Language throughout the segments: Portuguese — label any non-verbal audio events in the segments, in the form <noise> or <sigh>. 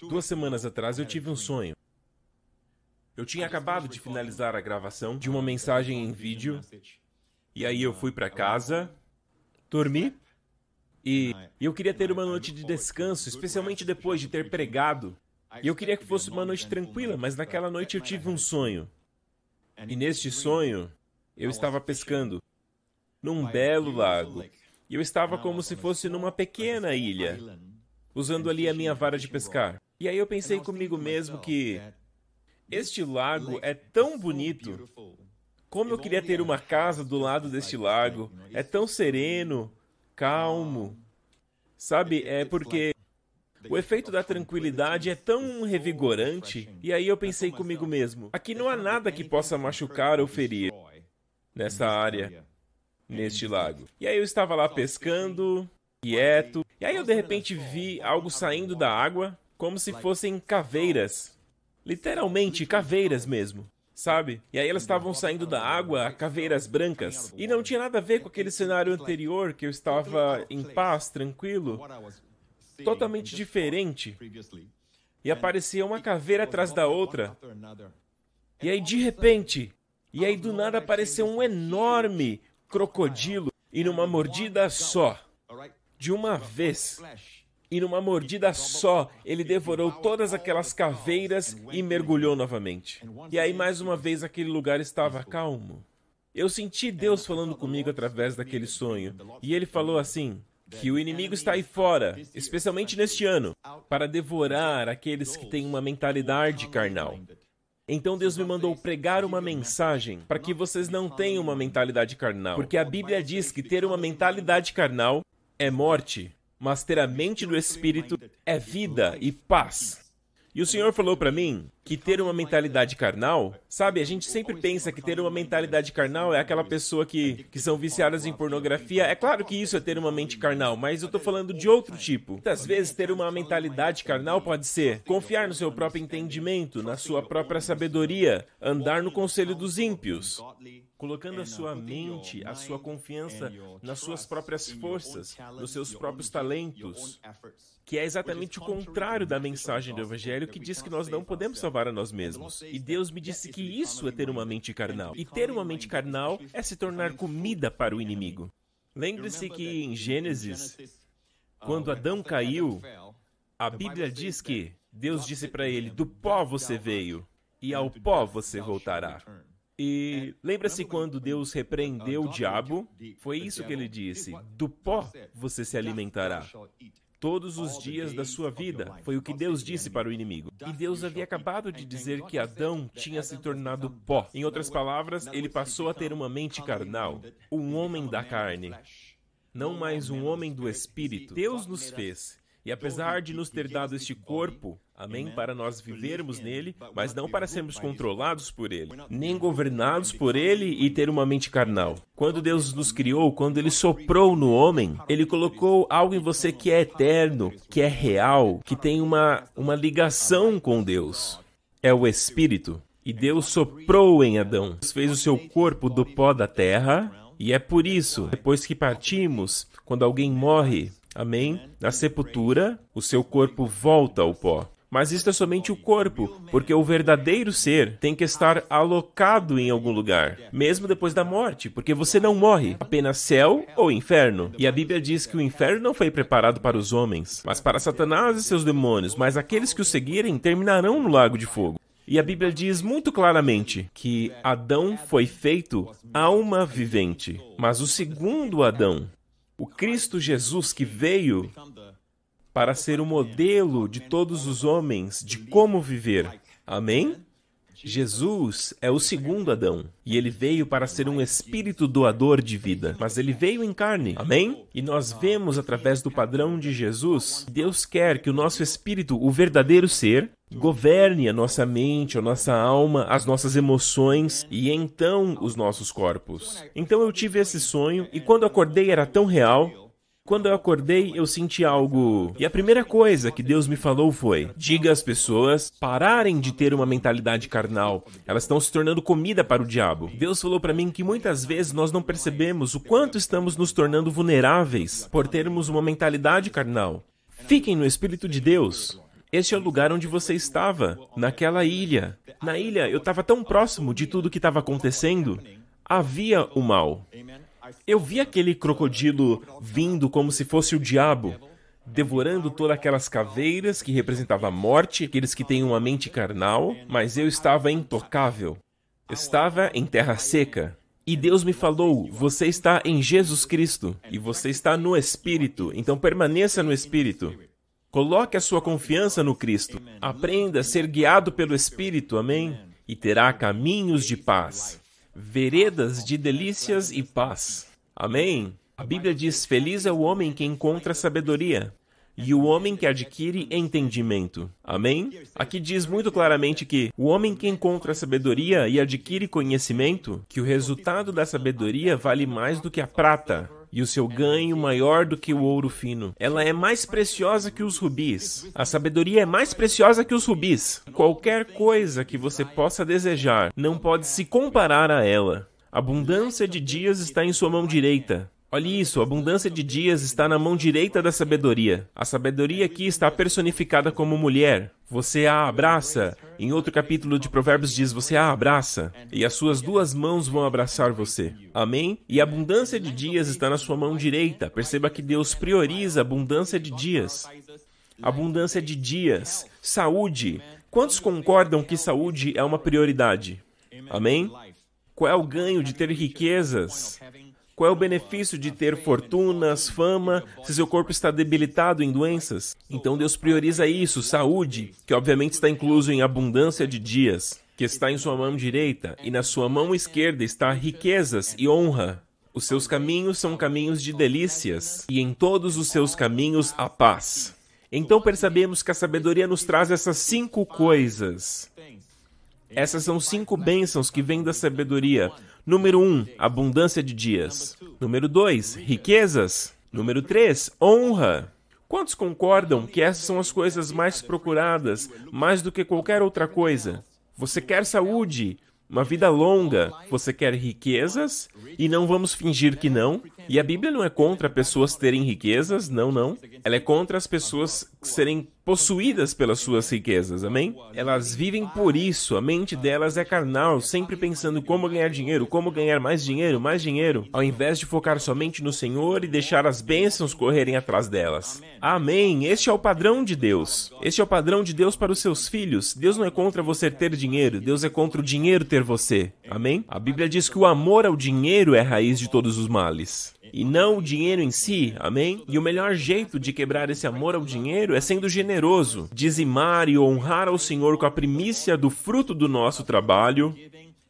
Duas semanas atrás eu tive um sonho. Eu tinha acabado de finalizar a gravação de uma mensagem em vídeo, e aí eu fui para casa, dormi, e eu queria ter uma noite de descanso, especialmente depois de ter pregado. E eu queria que fosse uma noite tranquila, mas naquela noite eu tive um sonho. E neste sonho, eu estava pescando num belo lago. E eu estava como se fosse numa pequena ilha, usando ali a minha vara de pescar. E aí eu pensei comigo mesmo que este lago é tão bonito. Como eu queria ter uma casa do lado deste lago. É tão sereno, calmo. Sabe, é porque o efeito da tranquilidade é tão revigorante. E aí eu pensei comigo mesmo: aqui não há nada que possa machucar ou ferir nessa área, neste lago. E aí eu estava lá pescando, quieto. E aí eu de repente vi algo saindo da água, como se fossem caveiras. Literalmente, caveiras mesmo. Sabe? E aí elas estavam saindo da água, caveiras brancas. E não tinha nada a ver com aquele cenário anterior que eu estava em paz, tranquilo. Totalmente diferente. E aparecia uma caveira atrás da outra. E aí de repente, e aí do nada apareceu um enorme crocodilo e numa mordida só, de uma vez, e numa mordida só, ele devorou todas aquelas caveiras e mergulhou novamente. E aí, mais uma vez, aquele lugar estava calmo. Eu senti Deus falando comigo através daquele sonho. E ele falou assim: que o inimigo está aí fora, especialmente neste ano, para devorar aqueles que têm uma mentalidade carnal. Então Deus me mandou pregar uma mensagem para que vocês não tenham uma mentalidade carnal, porque a Bíblia diz que ter uma mentalidade carnal é morte mas ter a mente do Espírito é vida e paz. E o Senhor falou para mim que ter uma mentalidade carnal, sabe, a gente sempre pensa que ter uma mentalidade carnal é aquela pessoa que, que são viciadas em pornografia. É claro que isso é ter uma mente carnal, mas eu tô falando de outro tipo. Muitas vezes ter uma mentalidade carnal pode ser confiar no seu próprio entendimento, na sua própria sabedoria, andar no conselho dos ímpios, colocando a sua mente, a sua confiança nas suas próprias forças, nos seus próprios talentos, que é exatamente o contrário da mensagem do Evangelho que diz que nós não podemos salvar a nós mesmos. E Deus me disse que isso é ter uma mente carnal. E ter uma mente carnal é se tornar comida para o inimigo. Lembre-se que em Gênesis, quando Adão caiu, a Bíblia diz que Deus disse para ele: Do pó você veio, e ao pó você voltará. E lembra-se quando Deus repreendeu o diabo? Foi isso que ele disse: Do pó você se alimentará. Todos os dias da sua vida, foi o que Deus disse para o inimigo. E Deus havia acabado de dizer que Adão tinha se tornado pó. Em outras palavras, ele passou a ter uma mente carnal, um homem da carne, não mais um homem do espírito. Deus nos fez. E apesar de nos ter dado este corpo, amém, para nós vivermos nele, mas não para sermos controlados por ele, nem governados por ele e ter uma mente carnal. Quando Deus nos criou, quando ele soprou no homem, ele colocou algo em você que é eterno, que é real, que tem uma, uma ligação com Deus. É o Espírito. E Deus soprou em Adão, fez o seu corpo do pó da terra, e é por isso, depois que partimos, quando alguém morre, Amém? Na sepultura, o seu corpo volta ao pó. Mas isto é somente o corpo, porque o verdadeiro ser tem que estar alocado em algum lugar, mesmo depois da morte, porque você não morre, apenas céu ou inferno. E a Bíblia diz que o inferno não foi preparado para os homens, mas para Satanás e seus demônios, mas aqueles que o seguirem terminarão no lago de fogo. E a Bíblia diz muito claramente que Adão foi feito alma vivente, mas o segundo Adão, o Cristo Jesus que veio para ser o modelo de todos os homens de como viver. Amém? Jesus é o segundo Adão e ele veio para ser um espírito doador de vida, mas ele veio em carne. Amém? E nós vemos através do padrão de Jesus, Deus quer que o nosso espírito, o verdadeiro ser, governe a nossa mente, a nossa alma, as nossas emoções e então os nossos corpos. Então eu tive esse sonho e quando acordei era tão real quando eu acordei, eu senti algo. E a primeira coisa que Deus me falou foi: diga às pessoas pararem de ter uma mentalidade carnal. Elas estão se tornando comida para o diabo. Deus falou para mim que muitas vezes nós não percebemos o quanto estamos nos tornando vulneráveis por termos uma mentalidade carnal. Fiquem no Espírito de Deus. Este é o lugar onde você estava, naquela ilha. Na ilha, eu estava tão próximo de tudo que estava acontecendo. Havia o mal. Eu vi aquele crocodilo vindo como se fosse o diabo, devorando todas aquelas caveiras que representavam a morte, aqueles que têm uma mente carnal, mas eu estava intocável. Estava em terra seca. E Deus me falou: Você está em Jesus Cristo e você está no Espírito, então permaneça no Espírito. Coloque a sua confiança no Cristo. Aprenda a ser guiado pelo Espírito, amém? E terá caminhos de paz, veredas de delícias e paz. Amém? A Bíblia diz: Feliz é o homem que encontra sabedoria e o homem que adquire entendimento. Amém? Aqui diz muito claramente que o homem que encontra sabedoria e adquire conhecimento, que o resultado da sabedoria vale mais do que a prata, e o seu ganho maior do que o ouro fino. Ela é mais preciosa que os rubis. A sabedoria é mais preciosa que os rubis. Qualquer coisa que você possa desejar não pode se comparar a ela. A abundância de dias está em sua mão direita. Olhe isso, a abundância de dias está na mão direita da sabedoria. A sabedoria aqui está personificada como mulher. Você a abraça. Em outro capítulo de Provérbios diz: Você a abraça, e as suas duas mãos vão abraçar você. Amém? E a abundância de dias está na sua mão direita. Perceba que Deus prioriza a abundância de dias. Abundância de dias. Saúde. Quantos concordam que saúde é uma prioridade? Amém? Qual é o ganho de ter riquezas? Qual é o benefício de ter fortunas, fama, se seu corpo está debilitado em doenças? Então Deus prioriza isso, saúde, que obviamente está incluso em abundância de dias, que está em sua mão direita, e na sua mão esquerda está riquezas e honra. Os seus caminhos são caminhos de delícias, e em todos os seus caminhos a paz. Então percebemos que a sabedoria nos traz essas cinco coisas. Essas são cinco bênçãos que vêm da sabedoria. Número 1, um, abundância de dias. Número 2, riquezas. Número 3, honra. Quantos concordam que essas são as coisas mais procuradas, mais do que qualquer outra coisa? Você quer saúde, uma vida longa, você quer riquezas, e não vamos fingir que não. E a Bíblia não é contra pessoas terem riquezas, não, não. Ela é contra as pessoas serem possuídas pelas suas riquezas, amém? Elas vivem por isso, a mente delas é carnal, sempre pensando como ganhar dinheiro, como ganhar mais dinheiro, mais dinheiro, ao invés de focar somente no Senhor e deixar as bênçãos correrem atrás delas. Amém! Este é o padrão de Deus. Este é o padrão de Deus para os seus filhos. Deus não é contra você ter dinheiro, Deus é contra o dinheiro ter você. Amém? A Bíblia diz que o amor ao dinheiro é a raiz de todos os males e não o dinheiro em si, amém? E o melhor jeito de quebrar esse amor ao dinheiro é sendo generoso, dizimar e honrar ao Senhor com a primícia do fruto do nosso trabalho.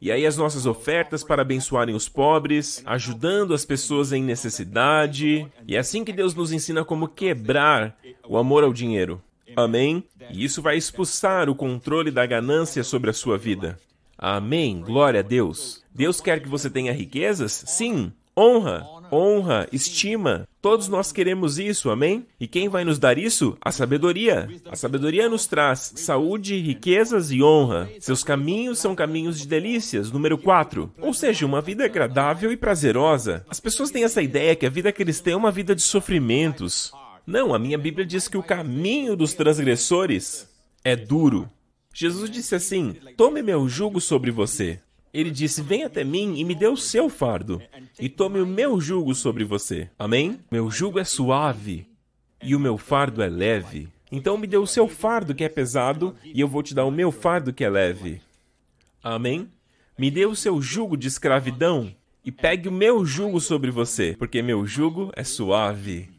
E aí as nossas ofertas para abençoarem os pobres, ajudando as pessoas em necessidade. E é assim que Deus nos ensina como quebrar o amor ao dinheiro. Amém? E isso vai expulsar o controle da ganância sobre a sua vida. Amém. Glória a Deus. Deus quer que você tenha riquezas? Sim. Honra, honra, estima. Todos nós queremos isso, amém? E quem vai nos dar isso? A sabedoria. A sabedoria nos traz saúde, riquezas e honra. Seus caminhos são caminhos de delícias. Número 4. Ou seja, uma vida agradável e prazerosa. As pessoas têm essa ideia que a vida cristã é uma vida de sofrimentos. Não, a minha Bíblia diz que o caminho dos transgressores é duro. Jesus disse assim: Tome meu jugo sobre você. Ele disse: Vem até mim e me dê o seu fardo, e tome o meu jugo sobre você. Amém? Meu jugo é suave e o meu fardo é leve. Então me dê o seu fardo que é pesado, e eu vou te dar o meu fardo que é leve. Amém? Me dê o seu jugo de escravidão e pegue o meu jugo sobre você, porque meu jugo é suave.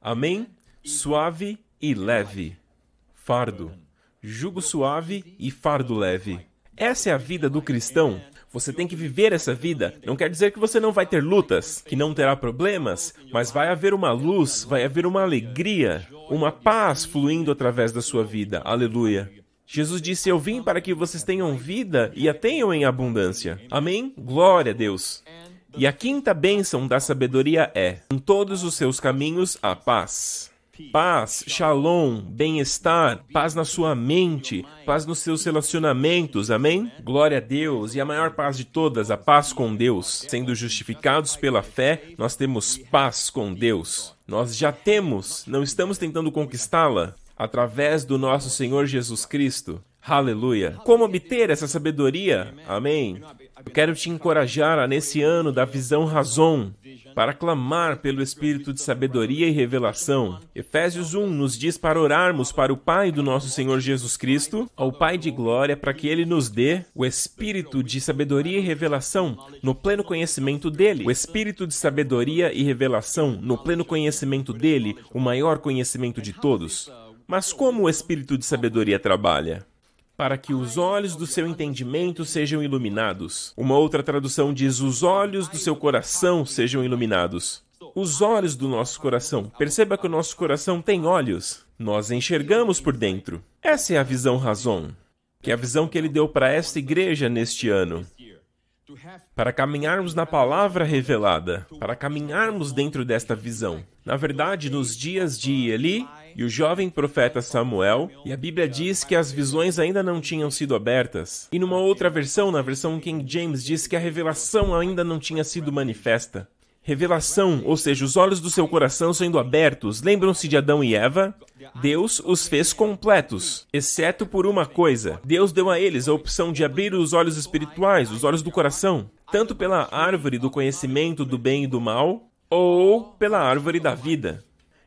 Amém? Suave e leve. Fardo. Jugo suave e fardo leve. Essa é a vida do cristão. Você tem que viver essa vida. Não quer dizer que você não vai ter lutas, que não terá problemas, mas vai haver uma luz, vai haver uma alegria, uma paz fluindo através da sua vida. Aleluia. Jesus disse: Eu vim para que vocês tenham vida e a tenham em abundância. Amém? Glória a Deus. E a quinta bênção da sabedoria é: em todos os seus caminhos a paz paz, shalom, bem-estar, paz na sua mente, paz nos seus relacionamentos, amém? Glória a Deus e a maior paz de todas, a paz com Deus. Sendo justificados pela fé, nós temos paz com Deus. Nós já temos, não estamos tentando conquistá-la. através do nosso Senhor Jesus Cristo. Aleluia. Como obter essa sabedoria? Amém. Eu quero te encorajar a, nesse ano da visão razão, para clamar pelo espírito de sabedoria e revelação. Efésios 1 nos diz para orarmos para o Pai do nosso Senhor Jesus Cristo, ao Pai de glória, para que ele nos dê o espírito de sabedoria e revelação no pleno conhecimento dele. O espírito de sabedoria e revelação no pleno conhecimento dele, o maior conhecimento de todos. Mas como o espírito de sabedoria trabalha? Para que os olhos do seu entendimento sejam iluminados. Uma outra tradução diz: os olhos do seu coração sejam iluminados. Os olhos do nosso coração. Perceba que o nosso coração tem olhos. Nós enxergamos por dentro. Essa é a visão razão, que é a visão que ele deu para esta igreja neste ano. Para caminharmos na palavra revelada, para caminharmos dentro desta visão. Na verdade, nos dias de Eli, e o jovem profeta Samuel, e a Bíblia diz que as visões ainda não tinham sido abertas. E numa outra versão, na versão King James, diz que a revelação ainda não tinha sido manifesta. Revelação, ou seja, os olhos do seu coração sendo abertos. Lembram-se de Adão e Eva? Deus os fez completos, exceto por uma coisa. Deus deu a eles a opção de abrir os olhos espirituais, os olhos do coração, tanto pela árvore do conhecimento do bem e do mal, ou pela árvore da vida.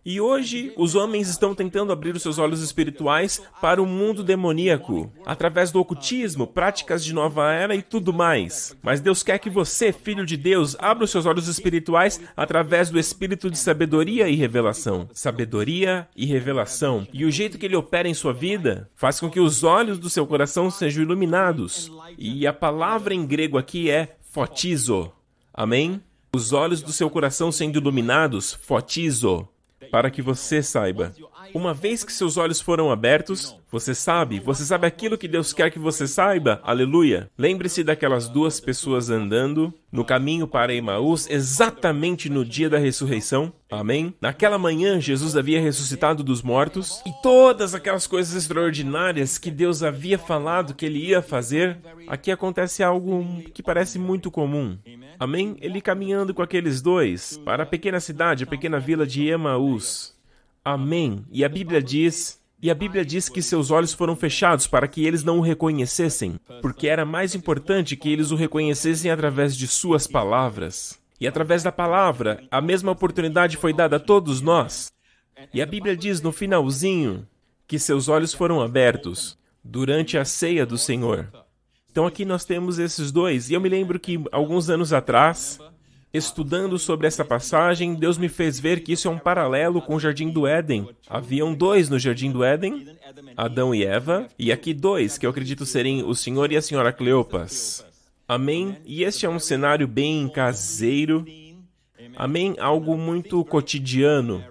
E hoje, os homens estão tentando abrir os seus olhos espirituais para o mundo demoníaco, através do ocultismo, práticas de nova era e tudo mais. Mas Deus quer que você, filho de Deus, abra os seus olhos espirituais através do espírito de sabedoria e revelação. Sabedoria e revelação. E o jeito que ele opera em sua vida faz com que os olhos do seu coração sejam iluminados. E a palavra em grego aqui é fotizo. Amém? Os olhos do seu coração sendo iluminados, fotizo para que você saiba. Uma vez que seus olhos foram abertos, você sabe, você sabe aquilo que Deus quer que você saiba. Aleluia. Lembre-se daquelas duas pessoas andando no caminho para Emaús exatamente no dia da ressurreição. Amém? Naquela manhã, Jesus havia ressuscitado dos mortos e todas aquelas coisas extraordinárias que Deus havia falado que ele ia fazer, aqui acontece algo que parece muito comum. Amém? Ele caminhando com aqueles dois para a pequena cidade, a pequena vila de Emaús. Amém. E a Bíblia diz e a Bíblia diz que seus olhos foram fechados para que eles não o reconhecessem, porque era mais importante que eles o reconhecessem através de suas palavras. E através da palavra, a mesma oportunidade foi dada a todos nós. E a Bíblia diz no finalzinho que seus olhos foram abertos durante a ceia do Senhor. Então aqui nós temos esses dois. E eu me lembro que alguns anos atrás, Estudando sobre essa passagem, Deus me fez ver que isso é um paralelo com o Jardim do Éden. Haviam dois no Jardim do Éden, Adão e Eva, e aqui dois, que eu acredito serem o Senhor e a Senhora Cleopas. Amém? E este é um cenário bem caseiro. Amém? Algo muito cotidiano.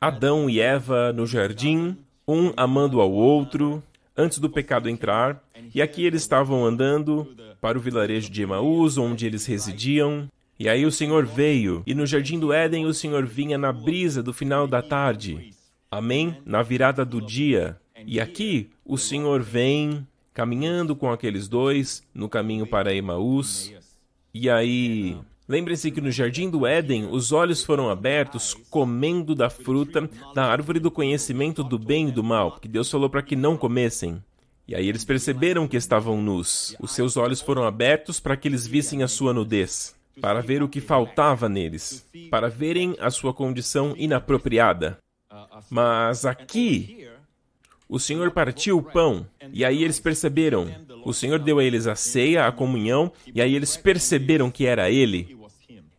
Adão e Eva no jardim, um amando ao outro, antes do pecado entrar, e aqui eles estavam andando para o vilarejo de Emaús, onde eles residiam. E aí o Senhor veio, e no jardim do Éden o Senhor vinha na brisa do final da tarde. Amém? Na virada do dia. E aqui o Senhor vem caminhando com aqueles dois no caminho para Emaús. E aí, lembre-se que no jardim do Éden os olhos foram abertos comendo da fruta da árvore do conhecimento do bem e do mal, porque Deus falou para que não comessem. E aí eles perceberam que estavam nus. Os seus olhos foram abertos para que eles vissem a sua nudez para ver o que faltava neles, para verem a sua condição inapropriada. Mas aqui, o Senhor partiu o pão, e aí eles perceberam. O Senhor deu a eles a ceia, a comunhão, e aí eles perceberam que era Ele.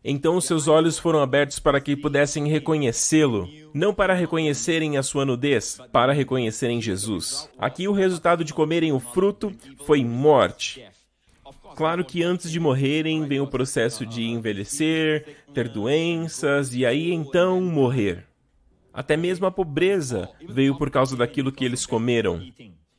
Então os seus olhos foram abertos para que pudessem reconhecê-lo, não para reconhecerem a sua nudez, para reconhecerem Jesus. Aqui o resultado de comerem o fruto foi morte. Claro que antes de morrerem vem o processo de envelhecer, ter doenças e aí então morrer. Até mesmo a pobreza veio por causa daquilo que eles comeram.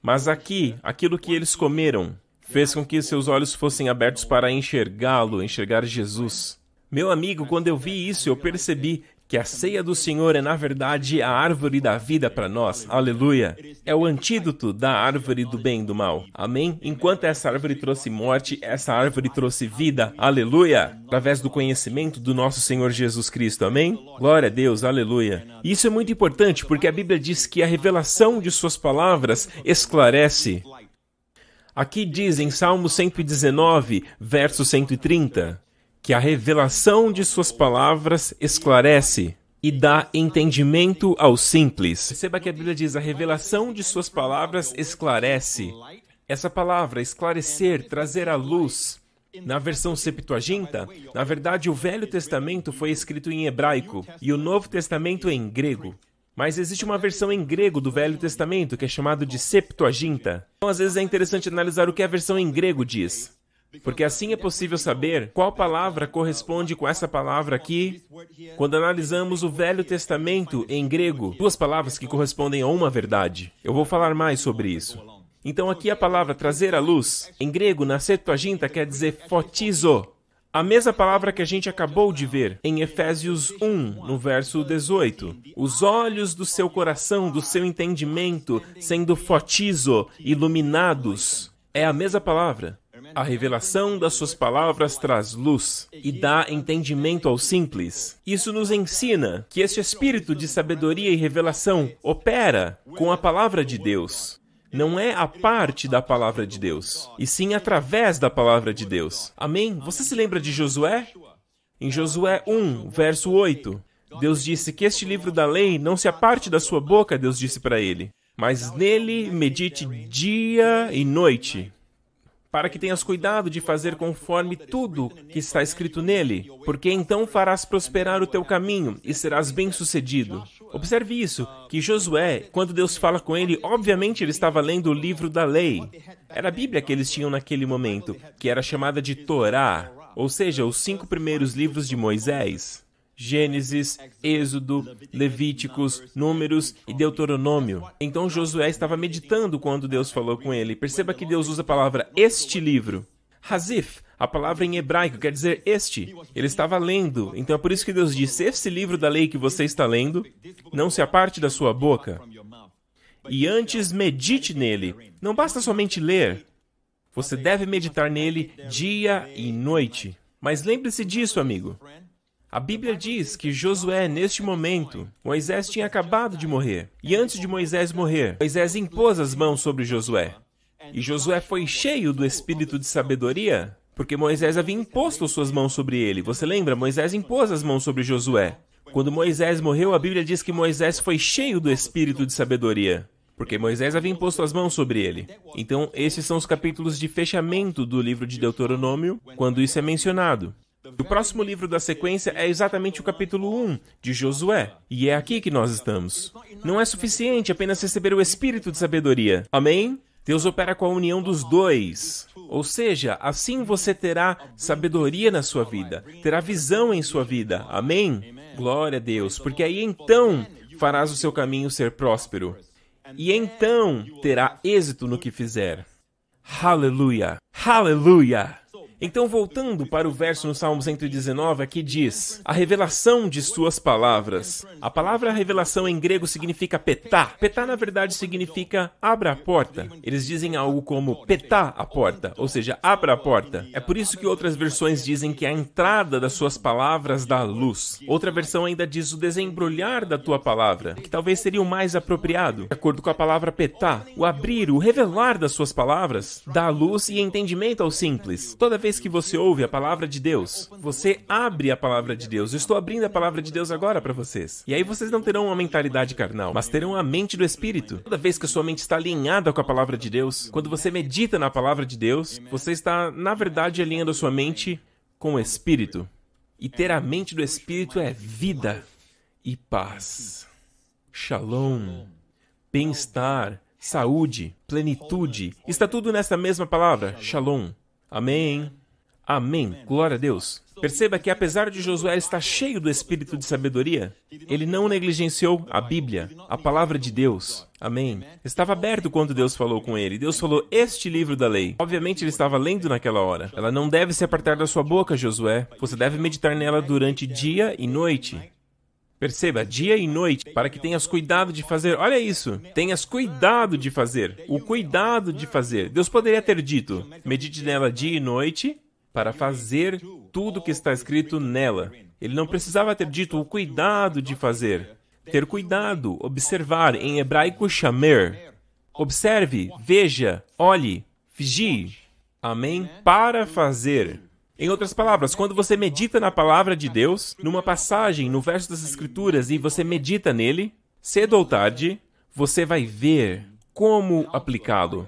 Mas aqui, aquilo que eles comeram fez com que seus olhos fossem abertos para enxergá-lo, enxergar Jesus. Meu amigo, quando eu vi isso, eu percebi que a ceia do Senhor é, na verdade, a árvore da vida para nós. Aleluia. É o antídoto da árvore do bem e do mal. Amém? Enquanto essa árvore trouxe morte, essa árvore trouxe vida. Aleluia. Através do conhecimento do nosso Senhor Jesus Cristo. Amém? Glória a Deus. Aleluia. Isso é muito importante porque a Bíblia diz que a revelação de Suas palavras esclarece. Aqui diz em Salmo 119, verso 130 que a revelação de suas palavras esclarece e dá entendimento ao simples. Perceba que a Bíblia diz: a revelação de suas palavras esclarece. Essa palavra, esclarecer, trazer à luz, na versão Septuaginta, na verdade o Velho Testamento foi escrito em hebraico e o Novo Testamento em grego. Mas existe uma versão em grego do Velho Testamento que é chamado de Septuaginta. Então, às vezes é interessante analisar o que a versão em grego diz porque assim é possível saber qual palavra corresponde com essa palavra aqui. Quando analisamos o Velho Testamento em grego, duas palavras que correspondem a uma verdade. Eu vou falar mais sobre isso. Então, aqui a palavra trazer à luz, em grego, na Septuaginta, quer dizer fotizo. A mesma palavra que a gente acabou de ver em Efésios 1, no verso 18. Os olhos do seu coração, do seu entendimento, sendo fotizo, iluminados. É a mesma palavra. A revelação das suas palavras traz luz e dá entendimento ao simples. Isso nos ensina que este espírito de sabedoria e revelação opera com a palavra de Deus. Não é a parte da palavra de Deus, e sim através da palavra de Deus. Amém? Você se lembra de Josué? Em Josué 1, verso 8, Deus disse que este livro da lei não se aparte da sua boca, Deus disse para ele, mas nele medite dia e noite para que tenhas cuidado de fazer conforme tudo que está escrito nele, porque então farás prosperar o teu caminho e serás bem-sucedido. Observe isso, que Josué, quando Deus fala com ele, obviamente ele estava lendo o livro da lei. Era a Bíblia que eles tinham naquele momento, que era chamada de Torá, ou seja, os cinco primeiros livros de Moisés. Gênesis, Êxodo, Levíticos, Números e Deuteronômio. Então Josué estava meditando quando Deus falou com ele. Perceba que Deus usa a palavra este livro. Hazif, a palavra em hebraico quer dizer este. Ele estava lendo, então é por isso que Deus disse: Este livro da lei que você está lendo, não se aparte da sua boca. E antes medite nele. Não basta somente ler. Você deve meditar nele dia e noite. Mas lembre-se disso, amigo. A Bíblia diz que Josué, neste momento, Moisés tinha acabado de morrer. E antes de Moisés morrer, Moisés impôs as mãos sobre Josué. E Josué foi cheio do espírito de sabedoria, porque Moisés havia imposto suas mãos sobre ele. Você lembra? Moisés impôs as mãos sobre Josué. Quando Moisés morreu, a Bíblia diz que Moisés foi cheio do espírito de sabedoria porque Moisés havia imposto as mãos sobre ele. Então, esses são os capítulos de fechamento do livro de Deuteronômio, quando isso é mencionado. O próximo livro da sequência é exatamente o capítulo 1 de Josué, e é aqui que nós estamos. Não é suficiente apenas receber o espírito de sabedoria. Amém? Deus opera com a união dos dois. Ou seja, assim você terá sabedoria na sua vida, terá visão em sua vida. Amém? Glória a Deus, porque aí então farás o seu caminho ser próspero. E então terá êxito no que fizer. Aleluia! Aleluia! Então, voltando para o verso no Salmo 119, aqui diz: A revelação de suas palavras. A palavra revelação em grego significa petá. Petá, na verdade, significa abra a porta. Eles dizem algo como petá a porta, ou seja, abra a porta. É por isso que outras versões dizem que a entrada das suas palavras dá luz. Outra versão ainda diz o desembrulhar da tua palavra, que talvez seria o mais apropriado. De acordo com a palavra petá, o abrir, o revelar das suas palavras dá luz e entendimento ao simples. Toda vez vez que você ouve a palavra de Deus, você abre a palavra de Deus. Eu estou abrindo a palavra de Deus agora para vocês. E aí vocês não terão uma mentalidade carnal, mas terão a mente do Espírito. Toda vez que a sua mente está alinhada com a palavra de Deus, quando você medita na palavra de Deus, você está, na verdade, alinhando a sua mente com o Espírito. E ter a mente do Espírito é vida e paz. Shalom, bem-estar, saúde, plenitude. Está tudo nessa mesma palavra, shalom. Amém. Amém. Glória a Deus. Perceba que apesar de Josué estar cheio do espírito de sabedoria, ele não negligenciou a Bíblia, a palavra de Deus. Amém. Estava aberto quando Deus falou com ele. Deus falou este livro da lei. Obviamente ele estava lendo naquela hora. Ela não deve se apartar da sua boca, Josué. Você deve meditar nela durante dia e noite. Perceba, dia e noite, para que tenhas cuidado de fazer. Olha isso. Tenhas cuidado de fazer. O cuidado de fazer. Deus poderia ter dito: medite nela dia e noite para fazer tudo o que está escrito nela. Ele não precisava ter dito o cuidado de fazer. Ter cuidado, observar, em hebraico shamer. Observe, veja, olhe, vigie. Amém? Para fazer. Em outras palavras, quando você medita na palavra de Deus, numa passagem, no verso das Escrituras, e você medita nele, cedo ou tarde, você vai ver como aplicá-lo.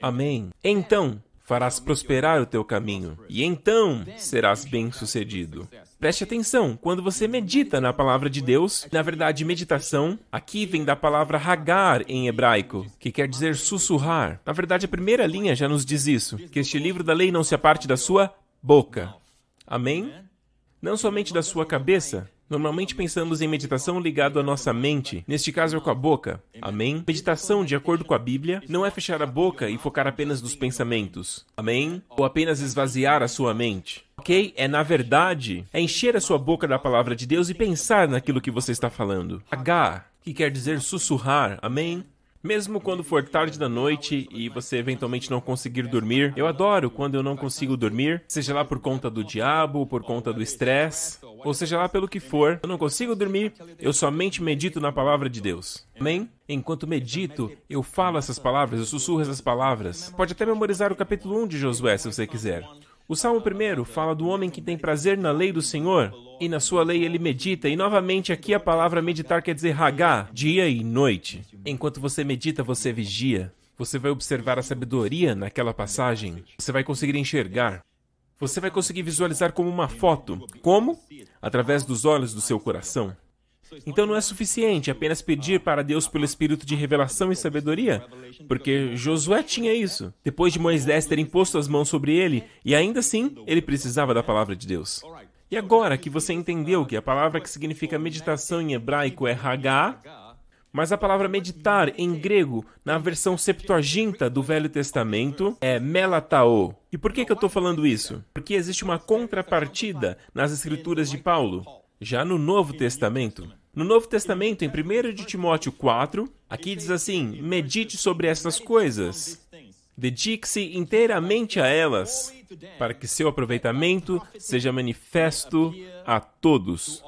Amém. Então, farás prosperar o teu caminho, e então serás bem-sucedido. Preste atenção, quando você medita na palavra de Deus, na verdade, meditação, aqui vem da palavra hagar em hebraico, que quer dizer sussurrar. Na verdade, a primeira linha já nos diz isso, que este livro da lei não se aparte da sua boca. Amém? Não somente da sua cabeça, Normalmente pensamos em meditação ligado à nossa mente, neste caso é com a boca. Amém? Meditação, de acordo com a Bíblia, não é fechar a boca e focar apenas nos pensamentos. Amém? Ou apenas esvaziar a sua mente. Ok? É na verdade, é encher a sua boca da palavra de Deus e pensar naquilo que você está falando. H, que quer dizer sussurrar. Amém? Mesmo quando for tarde da noite e você eventualmente não conseguir dormir, eu adoro quando eu não consigo dormir, seja lá por conta do diabo, por conta do estresse, ou seja lá pelo que for, eu não consigo dormir, eu somente medito na palavra de Deus. Amém? Enquanto medito, eu falo essas palavras, eu sussurro essas palavras. Pode até memorizar o capítulo 1 de Josué se você quiser. O Salmo 1 fala do homem que tem prazer na lei do Senhor, e na sua lei ele medita, e novamente aqui a palavra meditar quer dizer hagá, dia e noite. Enquanto você medita, você vigia. Você vai observar a sabedoria naquela passagem. Você vai conseguir enxergar. Você vai conseguir visualizar como uma foto. Como? Através dos olhos do seu coração. Então não é suficiente apenas pedir para Deus pelo espírito de revelação e sabedoria, porque Josué tinha isso, depois de Moisés ter imposto as mãos sobre ele, e ainda assim ele precisava da palavra de Deus. E agora que você entendeu que a palavra que significa meditação em hebraico é Hagá, mas a palavra meditar em grego, na versão Septuaginta do Velho Testamento, é melatao. E por que, que eu estou falando isso? Porque existe uma contrapartida nas escrituras de Paulo. Já no Novo Testamento, no Novo Testamento, em 1 de Timóteo 4, aqui diz assim: medite sobre essas coisas. Dedique-se inteiramente a elas, para que seu aproveitamento seja manifesto a todos.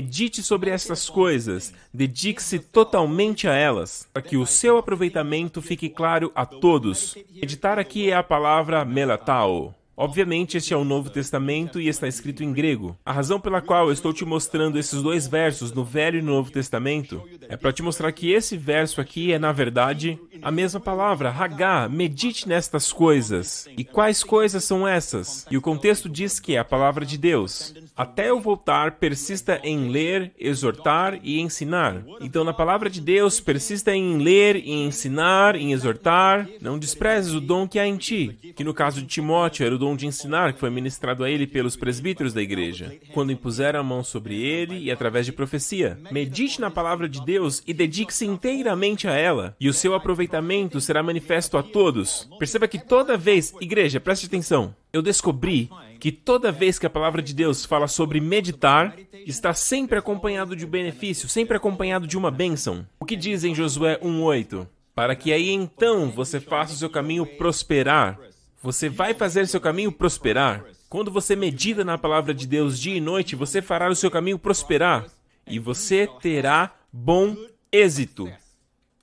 Medite sobre essas coisas, dedique-se totalmente a elas, para que o seu aproveitamento fique claro a todos. Meditar aqui é a palavra melatao. Obviamente, este é o Novo Testamento e está escrito em grego. A razão pela qual eu estou te mostrando esses dois versos no Velho e no Novo Testamento é para te mostrar que esse verso aqui é, na verdade, a mesma palavra, Hagá, medite nestas coisas. E quais coisas são essas? E o contexto diz que é a palavra de Deus. Até eu voltar, persista em ler, exortar e ensinar. Então, na palavra de Deus, persista em ler, em ensinar, em exortar. Não desprezes o dom que há em ti, que no caso de Timóteo era o dom de ensinar que foi ministrado a ele pelos presbíteros da igreja, quando impuseram a mão sobre ele e através de profecia. Medite na palavra de Deus e dedique-se inteiramente a ela, e o seu aproveitamento será manifesto a todos. Perceba que toda vez, igreja, preste atenção, eu descobri que toda vez que a palavra de Deus fala sobre meditar, está sempre acompanhado de um benefício, sempre acompanhado de uma bênção. O que diz em Josué 1:8? Para que aí então você faça o seu caminho prosperar. Você vai fazer seu caminho prosperar. Quando você medita na palavra de Deus dia e noite, você fará o seu caminho prosperar e você terá bom êxito.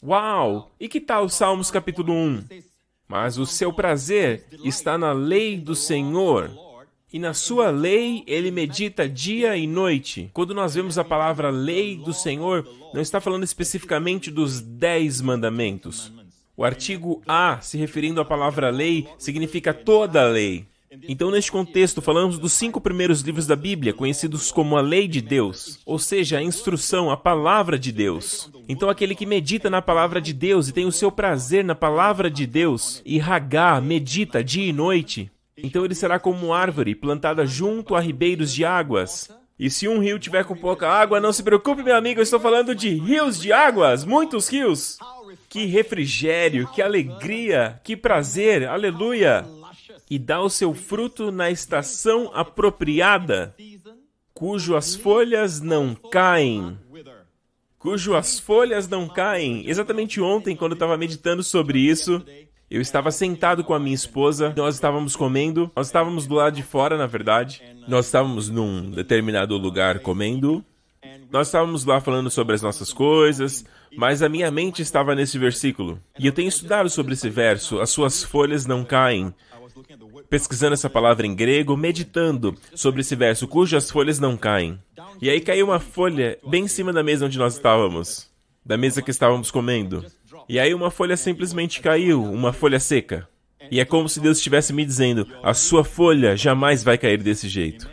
Uau! E que tal Salmos capítulo 1? Mas o seu prazer está na lei do Senhor, e na sua lei ele medita dia e noite. Quando nós vemos a palavra lei do Senhor, não está falando especificamente dos dez mandamentos. O artigo A, se referindo à palavra lei, significa toda a lei. Então, neste contexto, falamos dos cinco primeiros livros da Bíblia, conhecidos como a Lei de Deus, ou seja, a instrução, a palavra de Deus. Então, aquele que medita na palavra de Deus e tem o seu prazer na palavra de Deus, e ragá, medita dia e noite, então ele será como uma árvore plantada junto a ribeiros de águas. E se um rio tiver com pouca água, não se preocupe, meu amigo, eu estou falando de rios de águas, muitos rios. Que refrigério, que alegria, que prazer, aleluia! e dá o seu fruto na estação apropriada. cujo as folhas não caem. Cujo as folhas não caem. Exatamente ontem, quando eu estava meditando sobre isso, eu estava sentado com a minha esposa, nós estávamos comendo, nós estávamos do lado de fora, na verdade. Nós estávamos num determinado lugar comendo. Nós estávamos lá falando sobre as nossas coisas, mas a minha mente estava nesse versículo. E eu tenho estudado sobre esse verso, as suas folhas não caem pesquisando essa palavra em grego, meditando sobre esse verso, cujas folhas não caem. E aí caiu uma folha bem em cima da mesa onde nós estávamos, da mesa que estávamos comendo. E aí uma folha simplesmente caiu, uma folha seca. E é como se Deus estivesse me dizendo: a sua folha jamais vai cair desse jeito.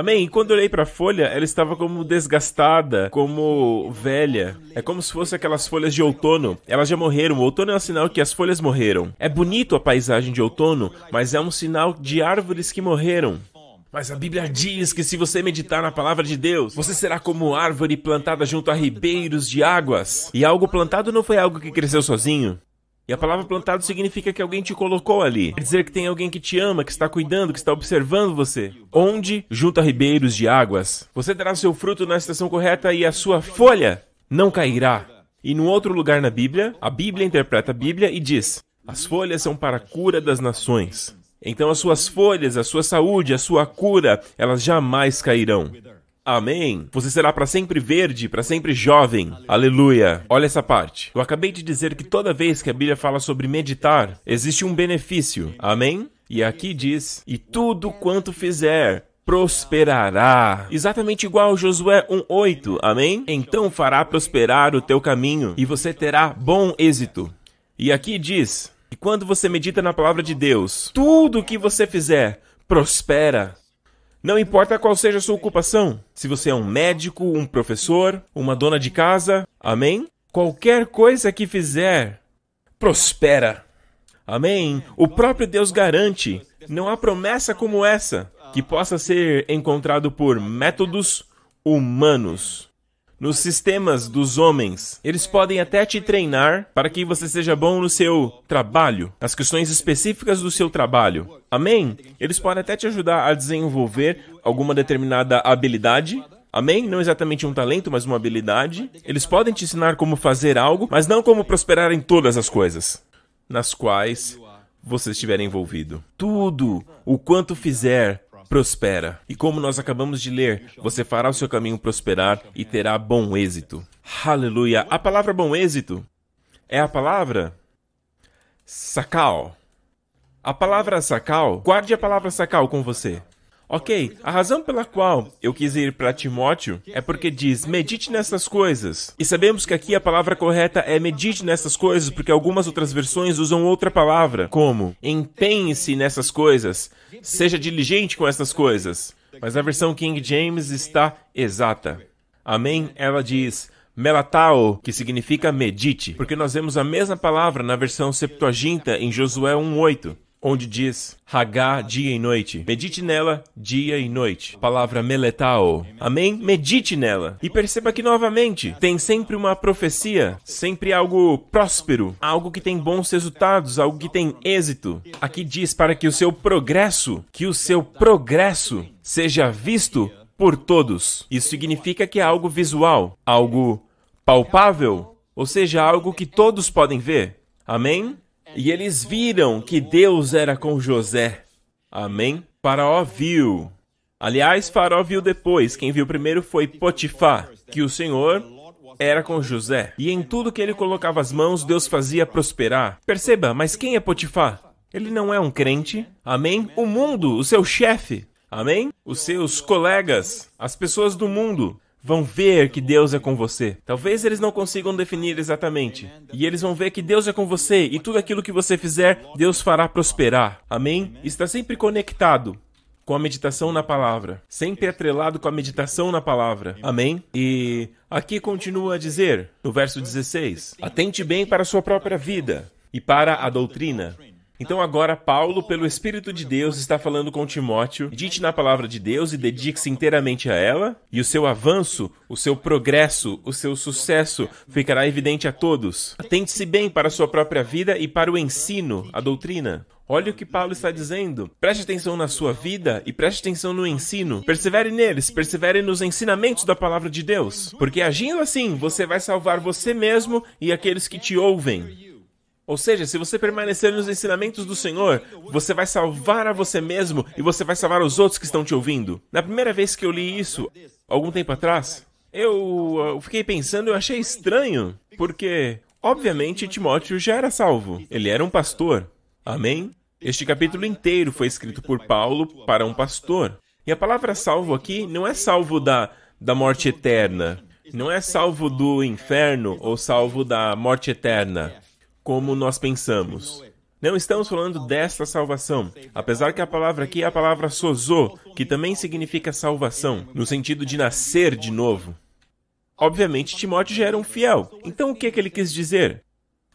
Amém. E quando eu olhei para a folha, ela estava como desgastada, como velha. É como se fosse aquelas folhas de outono. Elas já morreram. O outono é um sinal que as folhas morreram. É bonito a paisagem de outono, mas é um sinal de árvores que morreram. Mas a Bíblia diz que se você meditar na palavra de Deus, você será como árvore plantada junto a ribeiros de águas. E algo plantado não foi algo que cresceu sozinho. E a palavra plantado significa que alguém te colocou ali. Quer dizer que tem alguém que te ama, que está cuidando, que está observando você. Onde? Junto a ribeiros de águas. Você terá seu fruto na estação correta e a sua folha não cairá. E num outro lugar na Bíblia, a Bíblia interpreta a Bíblia e diz: As folhas são para a cura das nações. Então as suas folhas, a sua saúde, a sua cura, elas jamais cairão. Amém. Você será para sempre verde, para sempre jovem. Aleluia. Olha essa parte. Eu acabei de dizer que toda vez que a Bíblia fala sobre meditar, existe um benefício. Amém? E aqui diz: E tudo quanto fizer, prosperará. Exatamente igual Josué 1:8. Amém? Então fará prosperar o teu caminho e você terá bom êxito. E aqui diz: que quando você medita na palavra de Deus, tudo o que você fizer prospera. Não importa qual seja a sua ocupação, se você é um médico, um professor, uma dona de casa, amém? Qualquer coisa que fizer, prospera. Amém? O próprio Deus garante. Não há promessa como essa que possa ser encontrado por métodos humanos nos sistemas dos homens. Eles podem até te treinar para que você seja bom no seu trabalho, nas questões específicas do seu trabalho. Amém? Eles podem até te ajudar a desenvolver alguma determinada habilidade. Amém? Não exatamente um talento, mas uma habilidade. Eles podem te ensinar como fazer algo, mas não como prosperar em todas as coisas nas quais você estiver envolvido. Tudo o quanto fizer prospera. E como nós acabamos de ler, você fará o seu caminho prosperar e terá bom êxito. Aleluia! A palavra bom êxito é a palavra sacal. A palavra sacal, guarde a palavra sacal com você. Ok, a razão pela qual eu quis ir para Timóteo é porque diz medite nessas coisas. E sabemos que aqui a palavra correta é medite nessas coisas, porque algumas outras versões usam outra palavra, como empenhe-se nessas coisas, seja diligente com essas coisas. Mas a versão King James está exata. Amém? Ela diz melatao, que significa medite, porque nós vemos a mesma palavra na versão Septuaginta em Josué 1:8 onde diz Hagá, dia e noite. Medite nela dia e noite. Palavra meletao. Amém? Medite nela. E perceba que novamente tem sempre uma profecia, sempre algo próspero, algo que tem bons resultados, algo que tem êxito. Aqui diz para que o seu progresso, que o seu progresso seja visto por todos. Isso significa que é algo visual, algo palpável, ou seja, algo que todos podem ver. Amém? E eles viram que Deus era com José. Amém? Faraó viu. Aliás, Faraó viu depois. Quem viu primeiro foi Potifar, que o Senhor era com José. E em tudo que ele colocava as mãos, Deus fazia prosperar. Perceba, mas quem é Potifar? Ele não é um crente. Amém? O mundo, o seu chefe. Amém? Os seus colegas, as pessoas do mundo vão ver que Deus é com você. Talvez eles não consigam definir exatamente. E eles vão ver que Deus é com você e tudo aquilo que você fizer, Deus fará prosperar. Amém? Está sempre conectado com a meditação na palavra, sempre atrelado com a meditação na palavra. Amém? E aqui continua a dizer, no verso 16: Atente bem para a sua própria vida e para a doutrina. Então agora Paulo, pelo Espírito de Deus, está falando com Timóteo. Dite na palavra de Deus e dedique-se inteiramente a ela, e o seu avanço, o seu progresso, o seu sucesso ficará evidente a todos. Atente-se bem para a sua própria vida e para o ensino, a doutrina. Olha o que Paulo está dizendo. Preste atenção na sua vida e preste atenção no ensino. Persevere neles, persevere nos ensinamentos da palavra de Deus. Porque agindo assim, você vai salvar você mesmo e aqueles que te ouvem. Ou seja, se você permanecer nos ensinamentos do Senhor, você vai salvar a você mesmo e você vai salvar os outros que estão te ouvindo. Na primeira vez que eu li isso, algum tempo atrás, eu, fiquei pensando, eu achei estranho, porque, obviamente, Timóteo já era salvo. Ele era um pastor. Amém? Este capítulo inteiro foi escrito por Paulo para um pastor. E a palavra salvo aqui não é salvo da, da morte eterna. Não é salvo do inferno ou salvo da morte eterna, como nós pensamos. Não estamos falando desta salvação, apesar que a palavra aqui é a palavra sozo, que também significa salvação, no sentido de nascer de novo. Obviamente, Timóteo já era um fiel. Então, o que, é que ele quis dizer?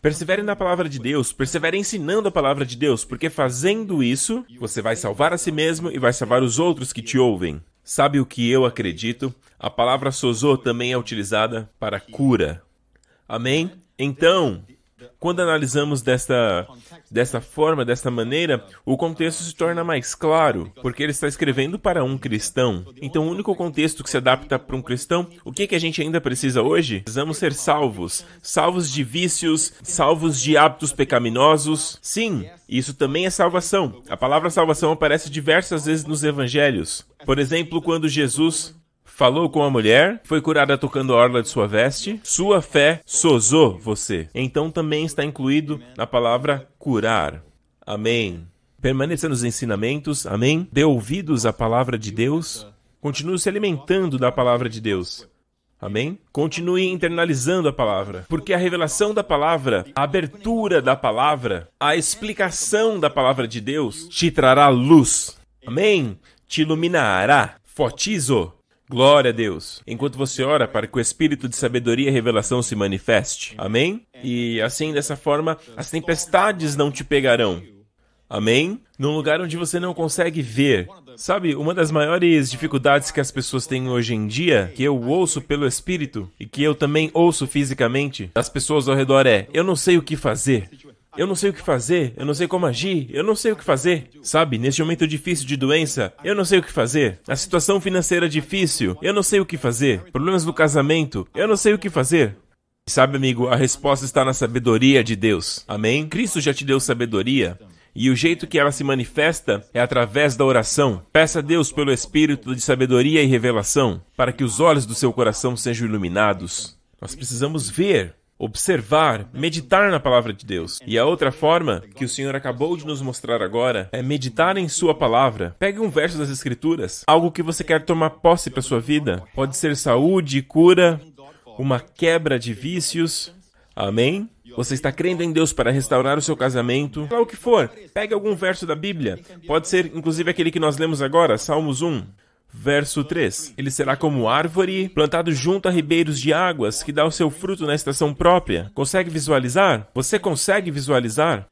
Persevere na palavra de Deus, persevere ensinando a palavra de Deus, porque fazendo isso, você vai salvar a si mesmo e vai salvar os outros que te ouvem. Sabe o que eu acredito? A palavra sozo também é utilizada para cura. Amém? Então, quando analisamos desta, desta forma, desta maneira, o contexto se torna mais claro, porque ele está escrevendo para um cristão. Então, o único contexto que se adapta para um cristão, o que, que a gente ainda precisa hoje? Precisamos ser salvos. Salvos de vícios, salvos de hábitos pecaminosos. Sim, isso também é salvação. A palavra salvação aparece diversas vezes nos evangelhos. Por exemplo, quando Jesus falou com a mulher, foi curada tocando a orla de sua veste, sua fé sozou você. Então também está incluído na palavra curar. Amém. Permaneça nos ensinamentos, amém? Dê ouvidos à palavra de Deus. Continue se alimentando da palavra de Deus. Amém? Continue internalizando a palavra, porque a revelação da palavra, a abertura da palavra, a explicação da palavra de Deus te trará luz. Amém? Te iluminará. Fotizo. Glória a Deus. Enquanto você ora para que o espírito de sabedoria e revelação se manifeste. Amém? E assim, dessa forma, as tempestades não te pegarão. Amém? Num lugar onde você não consegue ver. Sabe, uma das maiores dificuldades que as pessoas têm hoje em dia, que eu ouço pelo espírito e que eu também ouço fisicamente, das pessoas ao redor é: eu não sei o que fazer. Eu não sei o que fazer, eu não sei como agir, eu não sei o que fazer. Sabe, neste momento difícil de doença, eu não sei o que fazer. A situação financeira difícil, eu não sei o que fazer. Problemas no casamento, eu não sei o que fazer. Sabe, amigo, a resposta está na sabedoria de Deus. Amém? Cristo já te deu sabedoria. E o jeito que ela se manifesta é através da oração. Peça a Deus pelo espírito de sabedoria e revelação, para que os olhos do seu coração sejam iluminados. Nós precisamos ver observar, meditar na palavra de Deus. E a outra forma que o Senhor acabou de nos mostrar agora é meditar em Sua palavra. Pegue um verso das Escrituras, algo que você quer tomar posse para sua vida. Pode ser saúde, cura, uma quebra de vícios. Amém? Você está crendo em Deus para restaurar o seu casamento? Seja o que for, pegue algum verso da Bíblia. Pode ser, inclusive, aquele que nós lemos agora, Salmos 1. Verso 3: Ele será como árvore plantado junto a ribeiros de águas, que dá o seu fruto na estação própria. Consegue visualizar? Você consegue visualizar?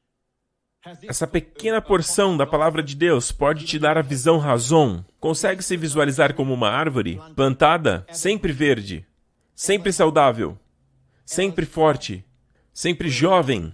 Essa pequena porção da palavra de Deus pode te dar a visão razão. Consegue se visualizar como uma árvore plantada, sempre verde, sempre saudável, sempre forte, sempre jovem.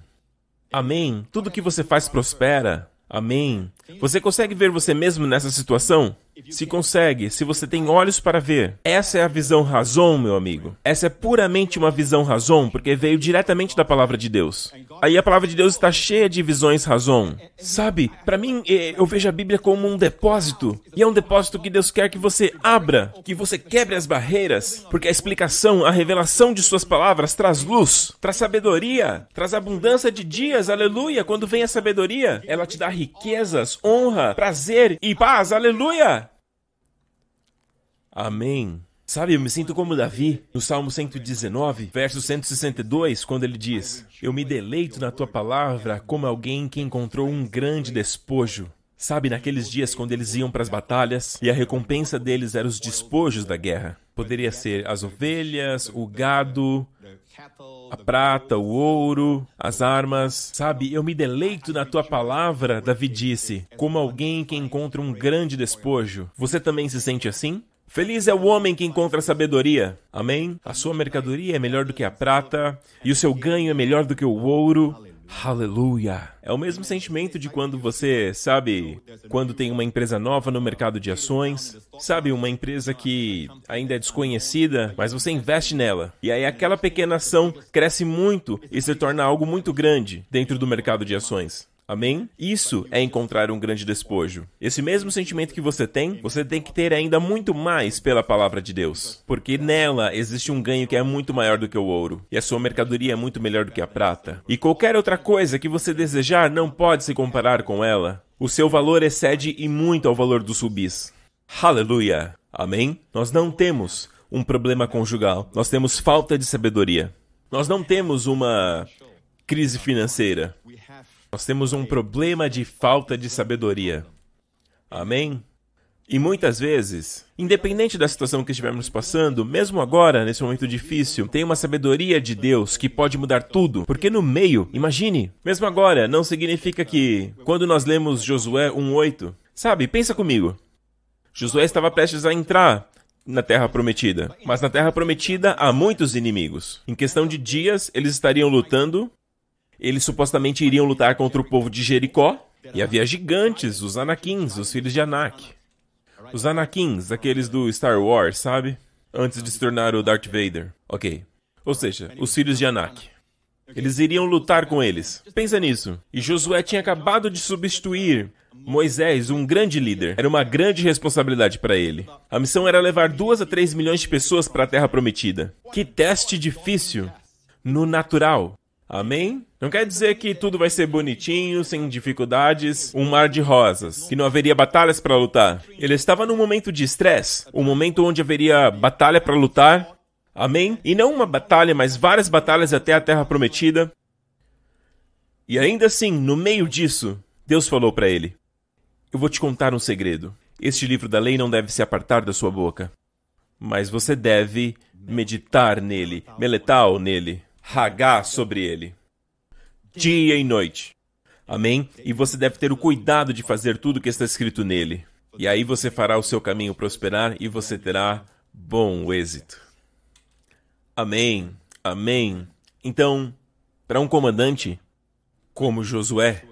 Amém. Tudo que você faz prospera. Amém. Você consegue ver você mesmo nessa situação? Se consegue, se você tem olhos para ver. Essa é a visão razão, meu amigo. Essa é puramente uma visão razão, porque veio diretamente da palavra de Deus. Aí a palavra de Deus está cheia de visões razão. Sabe, para mim, eu vejo a Bíblia como um depósito. E é um depósito que Deus quer que você abra, que você quebre as barreiras, porque a explicação, a revelação de suas palavras traz luz, traz sabedoria, traz abundância de dias, aleluia. Quando vem a sabedoria, ela te dá riquezas, honra, prazer e paz, aleluia. Amém. Sabe, eu me sinto como Davi, no Salmo 119, verso 162, quando ele diz: Eu me deleito na tua palavra como alguém que encontrou um grande despojo. Sabe, naqueles dias quando eles iam para as batalhas e a recompensa deles era os despojos da guerra. Poderia ser as ovelhas, o gado, a prata, o ouro, as armas. Sabe, eu me deleito na tua palavra, Davi disse, como alguém que encontra um grande despojo. Você também se sente assim? Feliz é o homem que encontra sabedoria. Amém? A sua mercadoria é melhor do que a prata, e o seu ganho é melhor do que o ouro. Aleluia! É o mesmo sentimento de quando você, sabe, quando tem uma empresa nova no mercado de ações, sabe, uma empresa que ainda é desconhecida, mas você investe nela. E aí aquela pequena ação cresce muito e se torna algo muito grande dentro do mercado de ações. Amém? Isso é encontrar um grande despojo. Esse mesmo sentimento que você tem, você tem que ter ainda muito mais pela palavra de Deus. Porque nela existe um ganho que é muito maior do que o ouro. E a sua mercadoria é muito melhor do que a prata. E qualquer outra coisa que você desejar não pode se comparar com ela. O seu valor excede e muito ao valor dos rubis. Aleluia! Amém? Nós não temos um problema conjugal. Nós temos falta de sabedoria. Nós não temos uma crise financeira. Nós temos um problema de falta de sabedoria. Amém? E muitas vezes, independente da situação que estivermos passando, mesmo agora, nesse momento difícil, tem uma sabedoria de Deus que pode mudar tudo. Porque no meio, imagine, mesmo agora, não significa que quando nós lemos Josué 1:8, sabe, pensa comigo. Josué estava prestes a entrar na Terra Prometida, mas na Terra Prometida há muitos inimigos. Em questão de dias, eles estariam lutando eles supostamente iriam lutar contra o povo de Jericó. E havia gigantes, os Anakins, os filhos de Anak. Os Anakins, aqueles do Star Wars, sabe? Antes de se tornar o Darth Vader. Ok. Ou seja, os filhos de Anak. Eles iriam lutar com eles. Pensa nisso. E Josué tinha acabado de substituir Moisés, um grande líder. Era uma grande responsabilidade para ele. A missão era levar duas a três milhões de pessoas para a Terra Prometida. Que teste difícil. No natural. Amém? Não quer dizer que tudo vai ser bonitinho, sem dificuldades, um mar de rosas, que não haveria batalhas para lutar. Ele estava num momento de estresse, um momento onde haveria batalha para lutar. Amém? E não uma batalha, mas várias batalhas até a terra prometida. E ainda assim, no meio disso, Deus falou para ele: Eu vou te contar um segredo. Este livro da lei não deve se apartar da sua boca, mas você deve meditar nele, meletal nele. Hagá sobre ele, dia e noite. Amém? E você deve ter o cuidado de fazer tudo o que está escrito nele. E aí você fará o seu caminho prosperar e você terá bom êxito. Amém. Amém. Então, para um comandante como Josué,